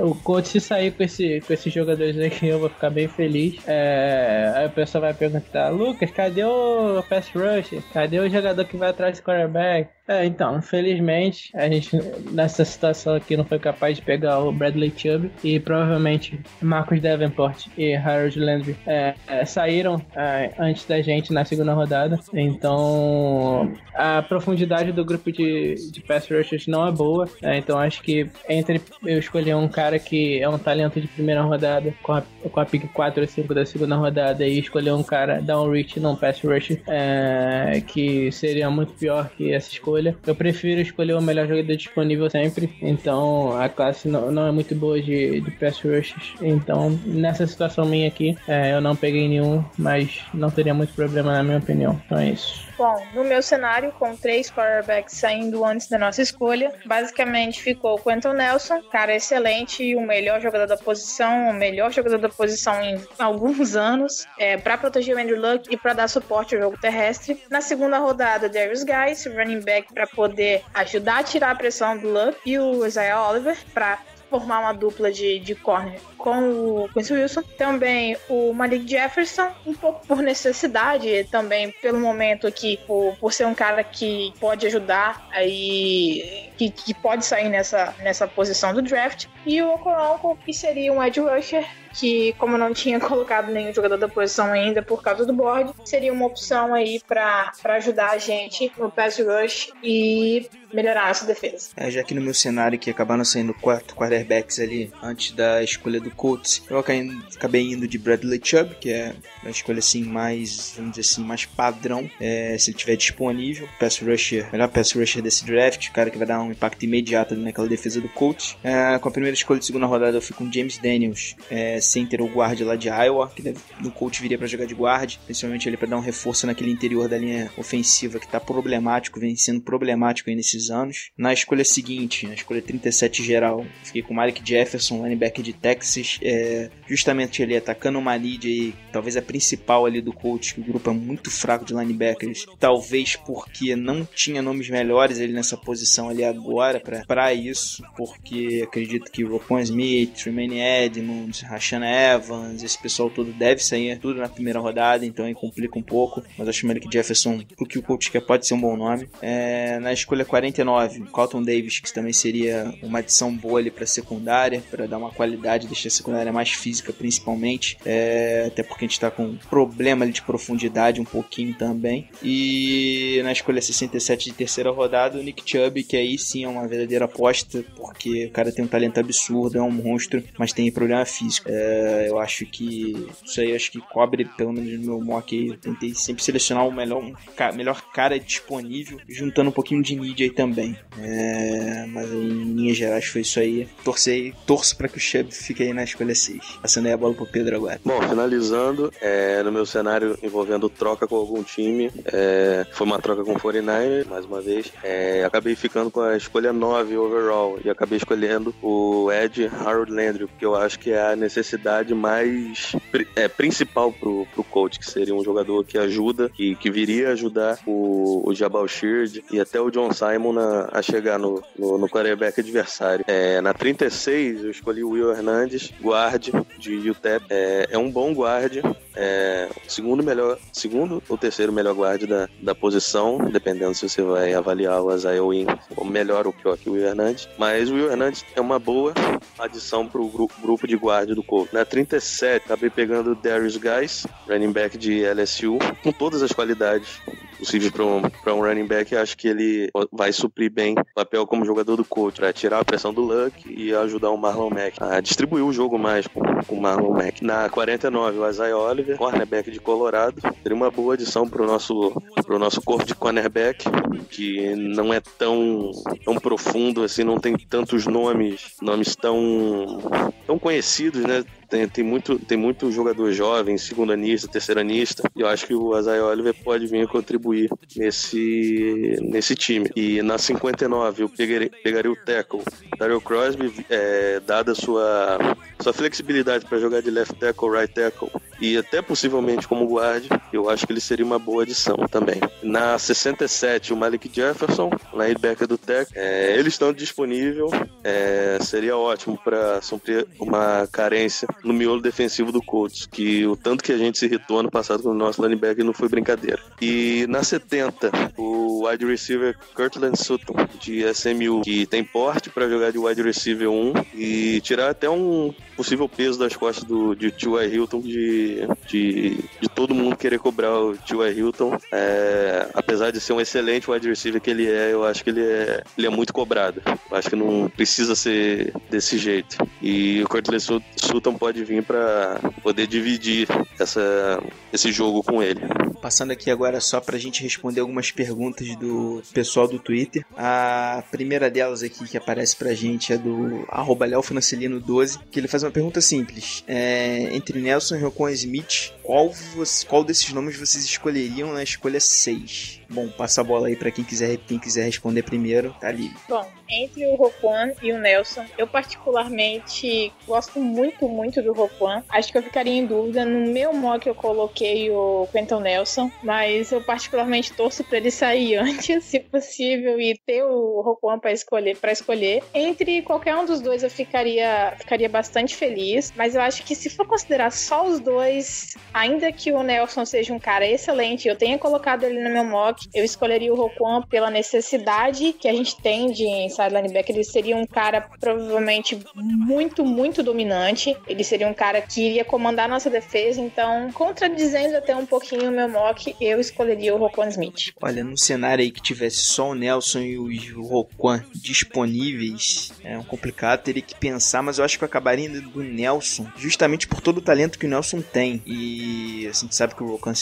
o coach se sair com, esse, com esses jogadores aqui, eu vou ficar bem feliz. É, aí o pessoal vai perguntar, Lucas, cadê o pass rush? Cadê o jogador que vai atrás do quarterback? É, então, infelizmente, a gente nessa situação aqui não foi capaz de pegar o Bradley Chubb e provavelmente Marcus Davenport e Harold Landry é, é, saíram é, antes da gente na segunda rodada. Então, a profundidade do grupo de, de pass rushers não é boa. é, então, acho que entre eu escolher um cara que é um talento de primeira rodada com a, com a pick 4 ou 5 da segunda rodada e escolher um cara down reach não pass rush é, que seria muito pior que essa escolha. Eu prefiro escolher o melhor jogador disponível sempre. Então a classe não, não é muito boa de, de pass rushes. Então nessa situação minha aqui é, eu não peguei nenhum, mas não teria muito problema na minha opinião. Então é isso. Bom, no meu cenário, com três quarterbacks saindo antes da nossa escolha, basicamente ficou o Quentin Nelson, cara excelente, o melhor jogador da posição, o melhor jogador da posição em alguns anos, é, para proteger o Andrew Luck e para dar suporte ao jogo terrestre. Na segunda rodada, Darius Guys, running back para poder ajudar a tirar a pressão do Luck, e o Isaiah Oliver para formar uma dupla de, de corner com o Quincy Wilson. Também o Malik Jefferson, um pouco por necessidade, também pelo momento aqui, por, por ser um cara que pode ajudar aí, que, que pode sair nessa, nessa posição do draft. E o Okoronko, que seria um edge rusher que como não tinha colocado nenhum jogador da posição ainda por causa do board, seria uma opção aí pra ajudar a gente no pass rush e melhorar essa defesa. É, já que no meu cenário que acabaram saindo quatro quarterbacks ali antes da escolha do Colts, eu acabei- indo de Bradley Chubb, que é uma escolha assim mais, vamos dizer assim, mais padrão, é, se ele tiver disponível. Pass rusher, melhor pass rusher desse draft, o cara que vai dar um impacto imediato naquela defesa do Colts. É, com a primeira escolha de segunda rodada eu fui com James Daniels, é, center ou guard lá de Iowa, que deve, no Colts viria para jogar de guard, principalmente ali para dar um reforço naquele interior da linha ofensiva que tá problemático, vem sendo problemático aí nesses anos. Na escolha seguinte, na escolha 37 geral, fiquei com Malik Jefferson, linebacker de Texas, é, justamente ali atacando uma lead aí, talvez a principal ali do coach, que o grupo é muito fraco de linebackers, talvez porque não tinha nomes melhores ali nessa posição ali agora para isso, porque acredito que Roquan Smith, Tremaine Edmonds, Rashan Evans, esse pessoal todo deve sair tudo na primeira rodada, então aí complica um pouco, mas acho que o Malik Jefferson, o que o coach quer, pode ser um bom nome. É, na escolha 49, Colton Davis, que também seria uma adição boa ali para secundária, para dar uma qualidade, deixar a secundária mais física principalmente, é, até porque a gente tá com problema ali de profundidade um pouquinho também. E na escolha 67 de terceira rodada, o Nick Chubb, que aí sim é uma verdadeira aposta, porque o cara tem um talento absurdo, é um monstro, mas tem problema físico. É, eu acho que isso aí acho que cobre, pelo menos no meu mock aí, eu tentei sempre selecionar o melhor, um ca- melhor cara disponível, juntando um pouquinho de need aí também. É, mas em linhas gerais foi isso aí. Torcei, torço para que o Chubb fique aí na escolha 6. Passando aí a bola pro Pedro agora. Bom, finalizando, é, no meu cenário envolvendo troca com algum time, é, foi uma troca com o 49 mais uma vez. É, acabei ficando com a escolha 9 overall e acabei escolhendo o Ed Harold Landry, porque eu acho que é a necessidade mais é, principal pro, pro coach, que seria um jogador que ajuda, que, que viria ajudar o, o Jabal Sheard e até o John Simon na- a chegar no, no, no quarterback adversário. É, na 36, eu escolhi o Will Hernandes, guard de UTEP. É, é um bom guard, é o segundo melhor, segundo ou terceiro melhor guard da, da posição, dependendo se você vai avaliar o Isaiah Wynn como melhor ou pior que o Will Hernandes. Mas o Will Hernandes é uma boa adição pro gru- grupo de guarda do Colts. Na 37, acabei pegando o Darius Guys, running back de LSU, com todas as qualidades possíveis para um, um running back. Acho que ele vai suprir bem o papel como jogador do coach, para tirar a pressão do Luck e ajudar o Marlon Mack a distribuir o mais com, com o Marlon Mack. Na 49, o Isaiah Oliver, cornerback de Colorado, seria uma boa adição para o nosso, pro nosso corpo de cornerback, que não é tão, tão profundo assim, não tem tantos nomes, nomes tão, tão conhecidos, né? Tem, tem, muito, tem muito jogador jovem, segundanista, terceiranista, e eu acho que o Isaiah Oliver pode vir contribuir nesse, nesse time. E na 59 eu pegarei, pegaria o tackle Daryl Crosby, é, dada sua, sua flexibilidade para jogar de left tackle, right tackle e até possivelmente como guard, eu acho que ele seria uma boa adição também. Na 67, o Malik Jefferson, linebacker do Tech, é, ele estando disponível, é, seria ótimo para suprir uma carência no miolo defensivo do Colts, que o tanto que a gente se irritou ano passado com o nosso linebacker não foi brincadeira. E na 70, o wide receiver Kirtland Sutton, de SMU, que tem porte para jogar de wide receiver 1 e tirar até um possível peso das costas do, de. Hilton de, de, de todo mundo querer cobrar o T.Y. Hilton. É, apesar de ser um excelente wide receiver que ele é, eu acho que ele é, ele é muito cobrado. Eu acho que não precisa ser desse jeito. E o Cortland Sutton pode vir para poder dividir essa, esse jogo com ele. Passando aqui agora só pra gente responder algumas perguntas do pessoal do Twitter. A primeira delas aqui que aparece pra gente é do arroba Francelino12, que ele faz uma pergunta simples. É, entre Nelson e Smith, qual, você, qual desses nomes vocês escolheriam na escolha 6? Bom, passa a bola aí pra quem quiser, quem quiser responder primeiro, tá livre. Bom, entre o Roquan e o Nelson, eu particularmente gosto muito, muito do Roquan. Acho que eu ficaria em dúvida. No meu mock eu coloquei o Quentin Nelson, mas eu particularmente torço para ele sair antes, se possível, e ter o Roquan para escolher, para escolher. Entre qualquer um dos dois eu ficaria, ficaria bastante feliz, mas eu acho que se for considerar só os dois, ainda que o Nelson seja um cara excelente, eu tenha colocado ele no meu mock, eu escolheria o Roquan pela necessidade que a gente tem de inside linebacker. Ele seria um cara provavelmente muito, muito dominante. Ele seria um cara que iria comandar a nossa defesa. Então, contradizendo até um pouquinho o meu mock, eu escolheria o Roquan Smith. Olha, num cenário aí que tivesse só o Nelson e o Roquan disponíveis, é um complicado, teria que pensar, mas eu acho que eu acabaria indo do Nelson, justamente por todo o talento que o Nelson tem. E assim, a gente sabe que o Roquan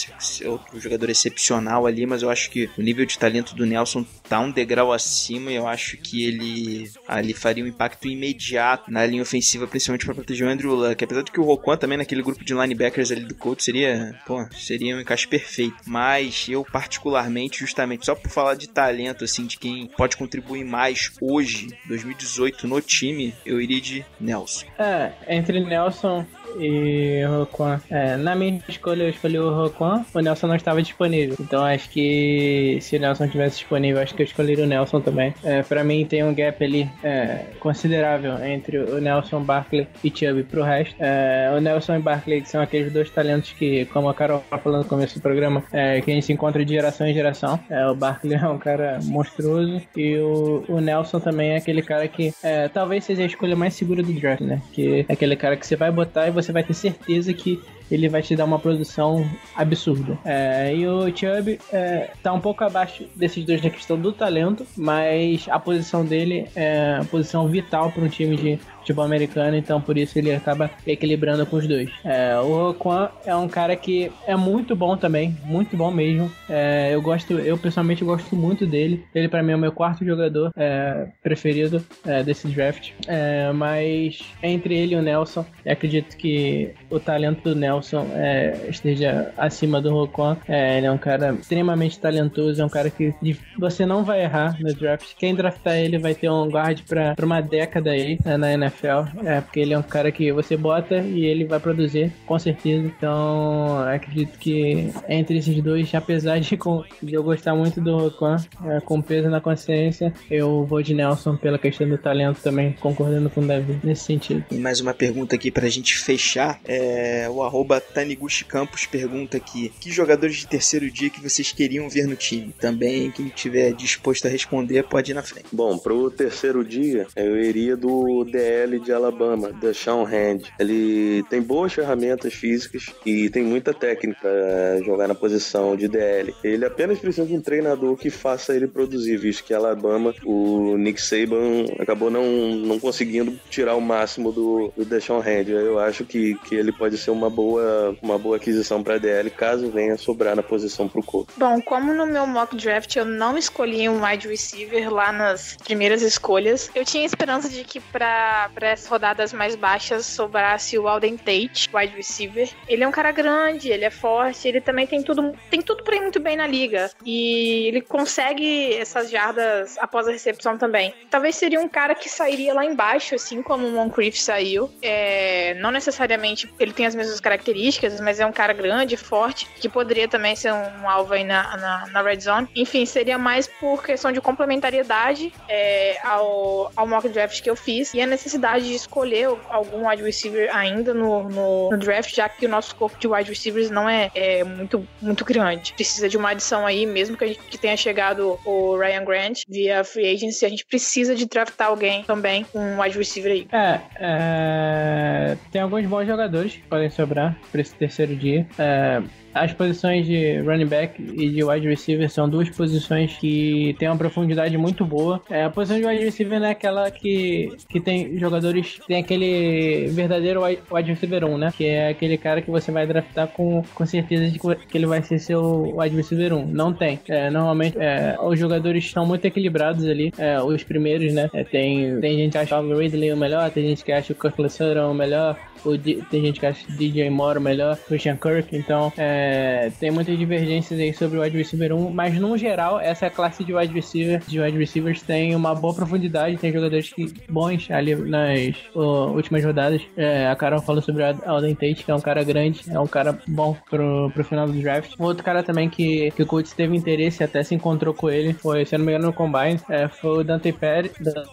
é outro jogador excepcional ali, mas eu acho que o nível de talento do Nelson tá um degrau acima e eu acho que ele ali faria um impacto imediato na linha ofensiva, principalmente para proteger o Andrew Luck. Apesar de que o Roquan também naquele grupo de linebackers ali do coach seria, pô, seria um encaixe perfeito. Mas eu particularmente, justamente só por falar de talento assim, de quem pode contribuir mais hoje, 2018 no time, eu iria de Nelson. É, entre Nelson e Roquan. É, na minha escolha, eu escolhi o Roquan, o Nelson não estava disponível. Então acho que se o Nelson estivesse disponível, acho que eu escolheria o Nelson também. É, pra mim tem um gap ali é, considerável entre o Nelson, Barkley e Chubb pro resto. É, o Nelson e Barkley são aqueles dois talentos que, como a Carol falou no começo do programa, é, que a gente se encontra de geração em geração. É, o Barkley é um cara monstruoso e o, o Nelson também é aquele cara que é, talvez seja a escolha mais segura do draft, né? Que é aquele cara que você vai botar e você vai ter certeza que ele vai te dar uma produção absurda. É, e o Chubb é, tá um pouco abaixo desses dois na questão do talento, mas a posição dele é a posição vital para um time de futebol americano, então por isso ele acaba equilibrando com os dois. É, o Roquan é um cara que é muito bom também, muito bom mesmo. É, eu gosto, eu pessoalmente gosto muito dele. Ele para mim é o meu quarto jogador é, preferido é, desse draft. É, mas entre ele e o Nelson, acredito que o talento do Nelson é, esteja acima do Roquan. ele é um cara extremamente talentoso, é um cara que você não vai errar no draft. Quem draftar ele vai ter um guard para uma década aí né, na NFL. É, porque ele é um cara que você bota e ele vai produzir, com certeza. Então, acredito que entre esses dois, apesar de, com, de eu gostar muito do Roquan, é, com peso na consciência, eu vou de Nelson pela questão do talento também, concordando com o Davi nesse sentido. E mais uma pergunta aqui pra gente fechar. É, o arroba Taniguchi Campos pergunta aqui: que jogadores de terceiro dia que vocês queriam ver no time? Também, quem tiver disposto a responder, pode ir na frente. Bom, pro terceiro dia, eu iria do DL de Alabama, Deshaun Hand. Ele tem boas ferramentas físicas e tem muita técnica para jogar na posição de DL. Ele apenas precisa de um treinador que faça ele produzir, visto que Alabama, o Nick Saban acabou não, não conseguindo tirar o máximo do, do Deshaun Hand. Eu acho que, que ele pode ser uma boa, uma boa aquisição para DL caso venha sobrar na posição pro Colts. Bom, como no meu mock draft eu não escolhi um wide receiver lá nas primeiras escolhas, eu tinha esperança de que para as rodadas mais baixas sobrasse o Alden Tate, wide receiver. Ele é um cara grande, ele é forte, ele também tem tudo, tem tudo para ir muito bem na liga. E ele consegue essas jardas após a recepção também. Talvez seria um cara que sairia lá embaixo, assim como o Moncrief saiu. É, não necessariamente ele tem as mesmas características, mas é um cara grande, forte, que poderia também ser um alvo aí na, na, na red zone. Enfim, seria mais por questão de complementariedade é, ao, ao mock draft que eu fiz e a necessidade de escolher algum wide receiver ainda no, no, no, draft, já que o nosso corpo de wide receivers não é, é, muito, muito grande. Precisa de uma adição aí, mesmo que, a gente, que tenha chegado o Ryan Grant via free agency, a gente precisa de draftar alguém também, um wide receiver aí. É, é tem alguns bons jogadores que podem sobrar para esse terceiro dia. É, as posições de running back e de wide receiver são duas posições que têm uma profundidade muito boa. É, a posição de wide receiver é aquela que, que tem jogadores, tem aquele verdadeiro wide receiver 1, né? Que é aquele cara que você vai draftar com, com certeza de que ele vai ser seu wide receiver 1. Não tem. É, normalmente é, os jogadores estão muito equilibrados ali, é, os primeiros, né? É, tem, tem gente que acha o Ridley o melhor, tem gente que acha o Kirk Sutton o melhor, o D, tem gente que acha DJ Moore melhor, Christian Kirk, então é, tem muitas divergências aí sobre o wide receiver 1, mas no geral, essa classe de wide receiver, de wide receivers tem uma boa profundidade, tem jogadores que, bons ali nas últimas rodadas. É, a Carol falou sobre o Alden Tate, que é um cara grande, é um cara bom pro, pro final do draft. Outro cara também que, que o Colts teve interesse até se encontrou com ele, foi, se eu não me engano, no Combine, é, foi o Dante Pérez,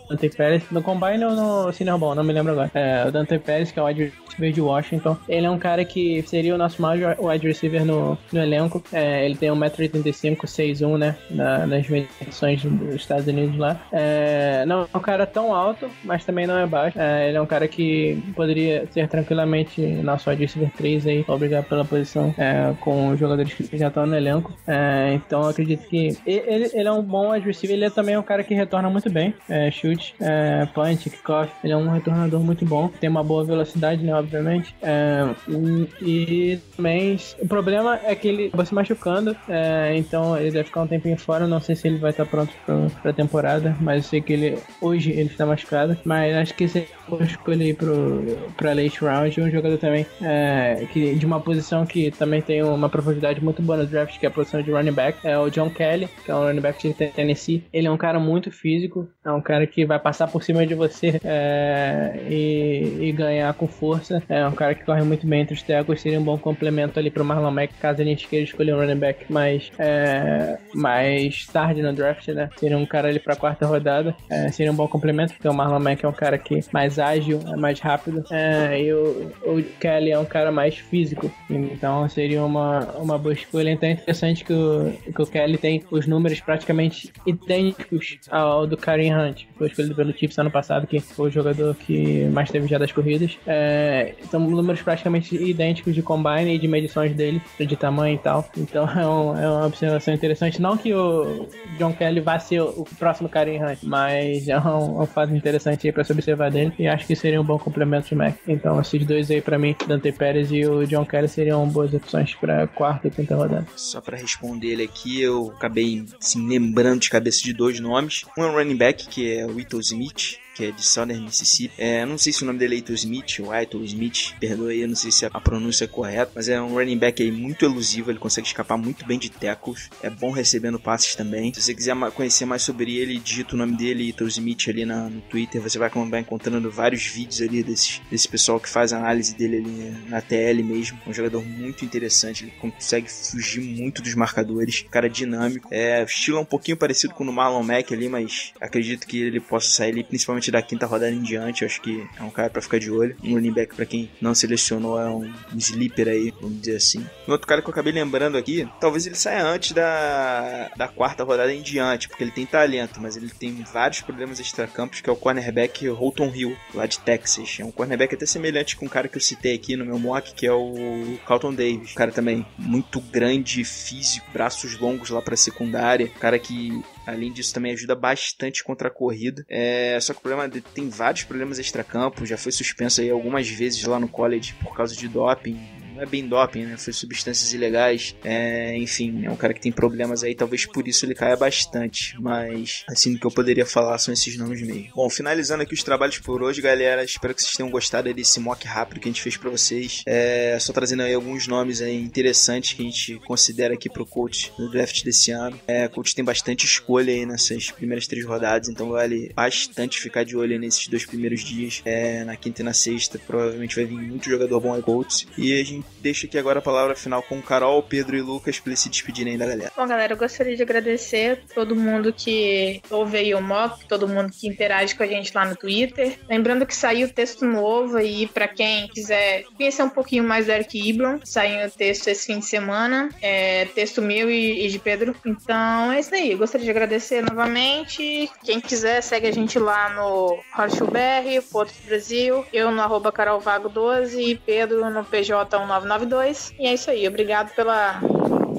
Dante Pérez, no Combine ou no Senior não me lembro agora. É, o Dante Pérez, que é o wide receiver de Washington. Ele é um cara que seria o nosso maior wide receiver no, no elenco. É, ele tem 1,85m, 6'1", né? Na, nas medições dos Estados Unidos lá. É, não é um cara tão alto, mas também não é baixo. É, ele é um cara que poderia ser tranquilamente na sua receiver 3 aí, obrigado pela posição é, com os jogadores que já estão no elenco. É, então eu acredito que ele, ele é um bom wide receiver, ele é também um cara que retorna muito bem. É, chute, punch, kickoff. Ele é um retornador muito bom. Tem uma boa velocidade, né? Obviamente. É, e também o problema é que ele vai se machucando. É, então ele deve ficar um tempinho fora. Não sei se ele vai estar pronto para a temporada. Mas eu sei que ele hoje ele está machucado. Mas acho que se eu escolher pro, pra late round, um jogador também é, que, de uma posição que também tem uma profundidade muito boa no draft, que é a posição de running back, é o John Kelly, que é um running back de Tennessee. Ele é um cara muito físico, é um cara que vai passar por cima de você é, e, e, ganhar com força. É um cara que corre muito bem entre os tackles, seria um bom complemento ali pro Marlon Mack, caso a gente queira escolher um running back mais, é, mais tarde no draft, né? Seria um cara ali pra quarta rodada, é, seria um bom complemento, porque o Marlon Mack é um cara que mais ágil, é mais rápido, é, e o, o Kelly é um cara mais físico, então seria uma, uma boa escolha. Então é interessante que o, que o Kelly tem os números praticamente idênticos ao do Karim Hunt, que foi escolhido pelo Chiefs ano passado, que foi o jogador que mais teve já das corridas. É, são números praticamente idênticos de combine e de medições dele, de tamanho e tal. Então é, um, é uma observação interessante. Não que o John Kelly vá ser o próximo Karim Hunt, mas é um, um fato interessante aí pra se observar dele e acho que seria um bom complemento de Mac. Então esses dois aí pra mim, Dante Pérez e o John Kelly seriam boas opções pra quarta e quinta rodada. Só pra responder ele aqui, eu acabei assim, lembrando de cabeça de dois nomes. Um é um running back, que é o Ito Smith, que é de Southern Mississippi. É, não sei se o nome dele é Ito Smith ou Aito Smith, perdoe aí, não sei se a pronúncia é correta, mas é um running back aí muito elusivo, ele consegue escapar muito bem de tackles, é bom recebendo passes também. Se você quiser conhecer mais sobre ele, digita o nome dele, Ito Smith, ali na, no Twitter, você vai acabar encontrando vários vídeos ali desse, desse pessoal que faz análise dele ali na TL mesmo. É um jogador muito interessante, ele consegue fugir muito dos marcadores, cara dinâmico. É, estilo é um pouquinho parecido com o Marlon Mack ali, mas acredito que ele possa sair ali, principalmente da quinta rodada em diante. Acho que é um cara para ficar de olho. Um running back, pra quem não selecionou, é um sleeper aí, vamos dizer assim. Um outro cara que eu acabei lembrando aqui, talvez ele saia antes da, da quarta rodada em diante, porque ele tem talento, mas ele tem vários problemas extracampos, que é o cornerback Holton Hill, lá de Texas. É um cornerback até semelhante com um cara que eu citei aqui no meu mock, que é o Carlton Davis. Um cara também muito grande, físico, braços longos lá pra secundária. Cara que Além disso, também ajuda bastante contra a corrida. É, só que o problema dele tem vários problemas extracampo. Já foi suspenso aí algumas vezes lá no college por causa de doping não é bem doping, né? Foi substâncias ilegais. É, enfim, é um cara que tem problemas aí, talvez por isso ele caia bastante. Mas, assim, que eu poderia falar são esses nomes mesmo. Bom, finalizando aqui os trabalhos por hoje, galera. Espero que vocês tenham gostado desse mock rápido que a gente fez para vocês. É, só trazendo aí alguns nomes aí interessantes que a gente considera aqui pro coach no draft desse ano. É, o coach tem bastante escolha aí nessas primeiras três rodadas, então vale bastante ficar de olho nesses dois primeiros dias. É, na quinta e na sexta, provavelmente vai vir muito jogador bom aí, Colts. E a gente deixa aqui agora a palavra final com Carol, Pedro e Lucas para eles se despedirem da galera. Bom, galera, eu gostaria de agradecer todo mundo que ouve aí o mock, todo mundo que interage com a gente lá no Twitter. Lembrando que saiu texto novo aí para quem quiser conhecer um pouquinho mais do Eric Ibron. Saiu o texto esse fim de semana, é texto meu e, e de Pedro. Então é isso aí. Eu gostaria de agradecer novamente. Quem quiser, segue a gente lá no Horseshoe BR, Porto Brasil. Eu no arroba carolvago12 e Pedro no PJ1992. E é isso aí. Obrigado pela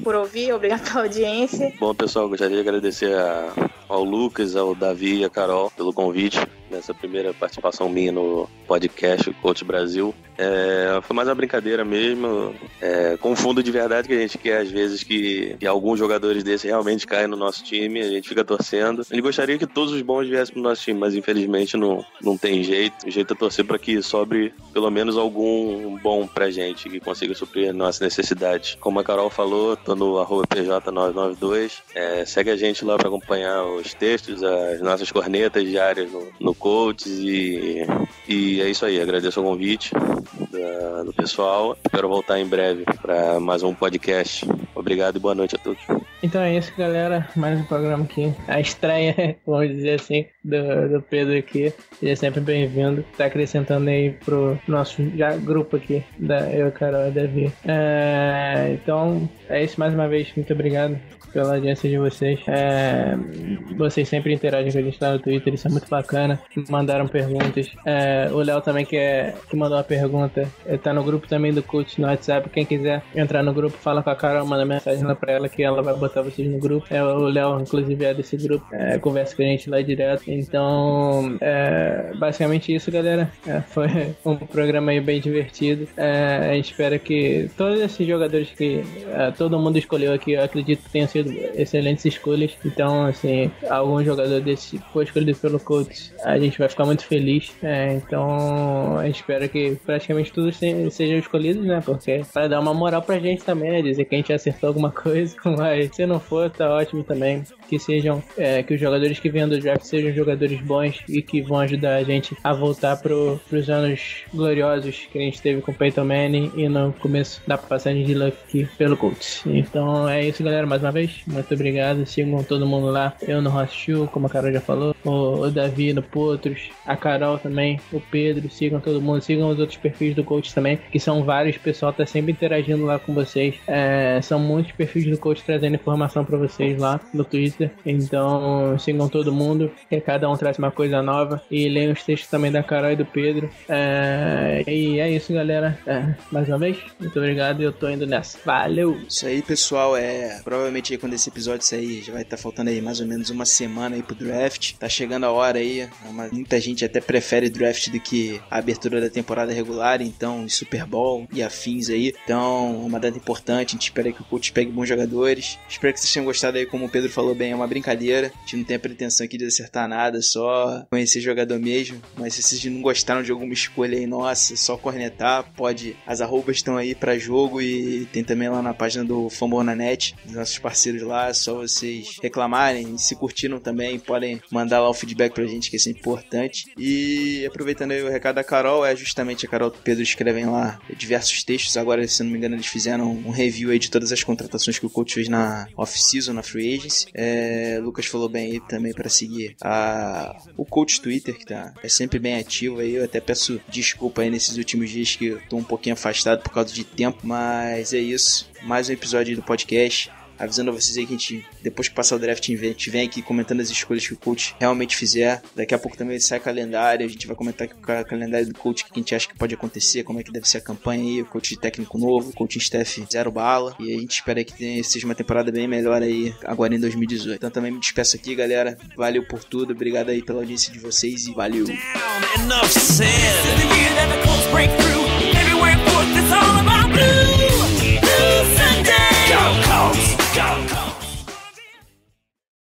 por ouvir, obrigado pela audiência. Bom, pessoal, gostaria de agradecer a- ao Lucas, ao Davi e a Carol pelo convite nessa primeira participação minha no podcast Coach Brasil. É, foi mais uma brincadeira mesmo. É, confundo de verdade que a gente quer, às vezes, que, que alguns jogadores desses realmente caem no nosso time, a gente fica torcendo. Gente gostaria que todos os bons viessem pro nosso time, mas infelizmente não, não tem jeito. O jeito é torcer para que sobre pelo menos algum bom pra gente, que consiga suprir nossas necessidades. Como a Carol falou, tô no arroba PJ992. É, segue a gente lá para acompanhar os textos, as nossas cornetas diárias no, no Coaches e, e é isso aí. Agradeço o convite da- do pessoal. Espero voltar em breve para mais um podcast. Obrigado e boa noite a todos. Então é isso, galera. Mais um programa aqui. A estreia, vamos dizer assim, do, do Pedro aqui. Ele é sempre bem-vindo. Tá acrescentando aí pro nosso já grupo aqui, da eu, Carol e Davi. É, então, é isso mais uma vez. Muito obrigado pela audiência de vocês. É, vocês sempre interagem com a gente lá no Twitter, isso é muito bacana. Mandaram perguntas. É, o Léo também, que, é, que mandou uma pergunta, é, tá no grupo também do Coach no WhatsApp. Quem quiser entrar no grupo, fala com a Carol, manda mensagem lá pra ela que ela vai botar vocês no grupo. É, o Léo, inclusive, é desse grupo, é, conversa com a gente lá direto. Então, é, basicamente isso, galera. É, foi um programa aí bem divertido. É, a gente espera que todos esses jogadores que é, todo mundo escolheu aqui, eu acredito que tenham sido excelentes escolhas. Então, assim, algum jogador desse foi escolhido pelo coach, a gente vai ficar muito feliz. É, então, a gente espera que praticamente todos se- sejam escolhidos, né? Porque para dar uma moral pra gente também, né? Dizer que a gente acertou alguma coisa. Mas se não for, tá ótimo também. Que sejam, é, que os jogadores que venham do draft sejam jogadores bons e que vão ajudar a gente a voltar pro, pros anos gloriosos que a gente teve com o Peyton Manning e no começo da passagem de Luck pelo Colts. Então é isso, galera, mais uma vez. Muito obrigado. Sigam todo mundo lá. Eu no Hostil, como a Carol já falou. O, o Davi no Potros. A Carol também. O Pedro. Sigam todo mundo. Sigam os outros perfis do Coach também, que são vários. O pessoal tá sempre interagindo lá com vocês. É, são muitos perfis do Coach trazendo informação pra vocês lá no Twitter. Então sigam todo mundo. Que cada um traz uma coisa nova. E leiam os textos também da Carol e do Pedro. É, e é isso, galera. É, mais uma vez, muito obrigado. e Eu tô indo nessa. Valeu! Isso aí, pessoal, é. Provavelmente aí quando esse episódio sair, já vai estar faltando aí mais ou menos uma semana aí pro draft. Tá chegando a hora aí. Uma- muita gente até prefere draft do que a abertura da temporada regular, então Super Bowl e afins aí. Então, uma data importante. A gente espera que o coach pegue bons jogadores. Espero que vocês tenham gostado aí, como o Pedro falou bem, é uma brincadeira. A gente não tem a pretensão aqui de acertar nada, só conhecer jogador mesmo. Mas se vocês não gostaram de alguma escolha aí, nossa, só cornetar. Pode. As arrobas estão aí pra jogo e tem também lá na página do Fumble na Net, nossos parceiros lá. Só vocês reclamarem. Se curtiram também, podem mandar lá o feedback pra gente, que é importante. E aproveitando aí o recado da Carol, é justamente a Carol e o Pedro escrevem lá diversos textos. Agora, se não me engano, eles fizeram um review aí de todas as contratações que o coach fez na off-season, na free agency. É, Lucas falou bem aí também para seguir a, o coach Twitter, que tá, é sempre bem ativo aí. Eu até peço desculpa aí nesses últimos dias que eu tô um pouquinho afastado por causa de tempo, mas é isso. Mais um episódio do podcast. Avisando a vocês aí que a gente, depois que passar o draft, a gente vem aqui comentando as escolhas que o coach realmente fizer. Daqui a pouco também sai calendário, a gente vai comentar o ca- calendário do coach, o que a gente acha que pode acontecer, como é que deve ser a campanha aí, o coach técnico novo, o coaching staff zero bala. E a gente espera que tenha- seja uma temporada bem melhor aí agora em 2018. Então também me despeço aqui, galera. Valeu por tudo, obrigado aí pela audiência de vocês e valeu. Enough Go Colts! Go Colts!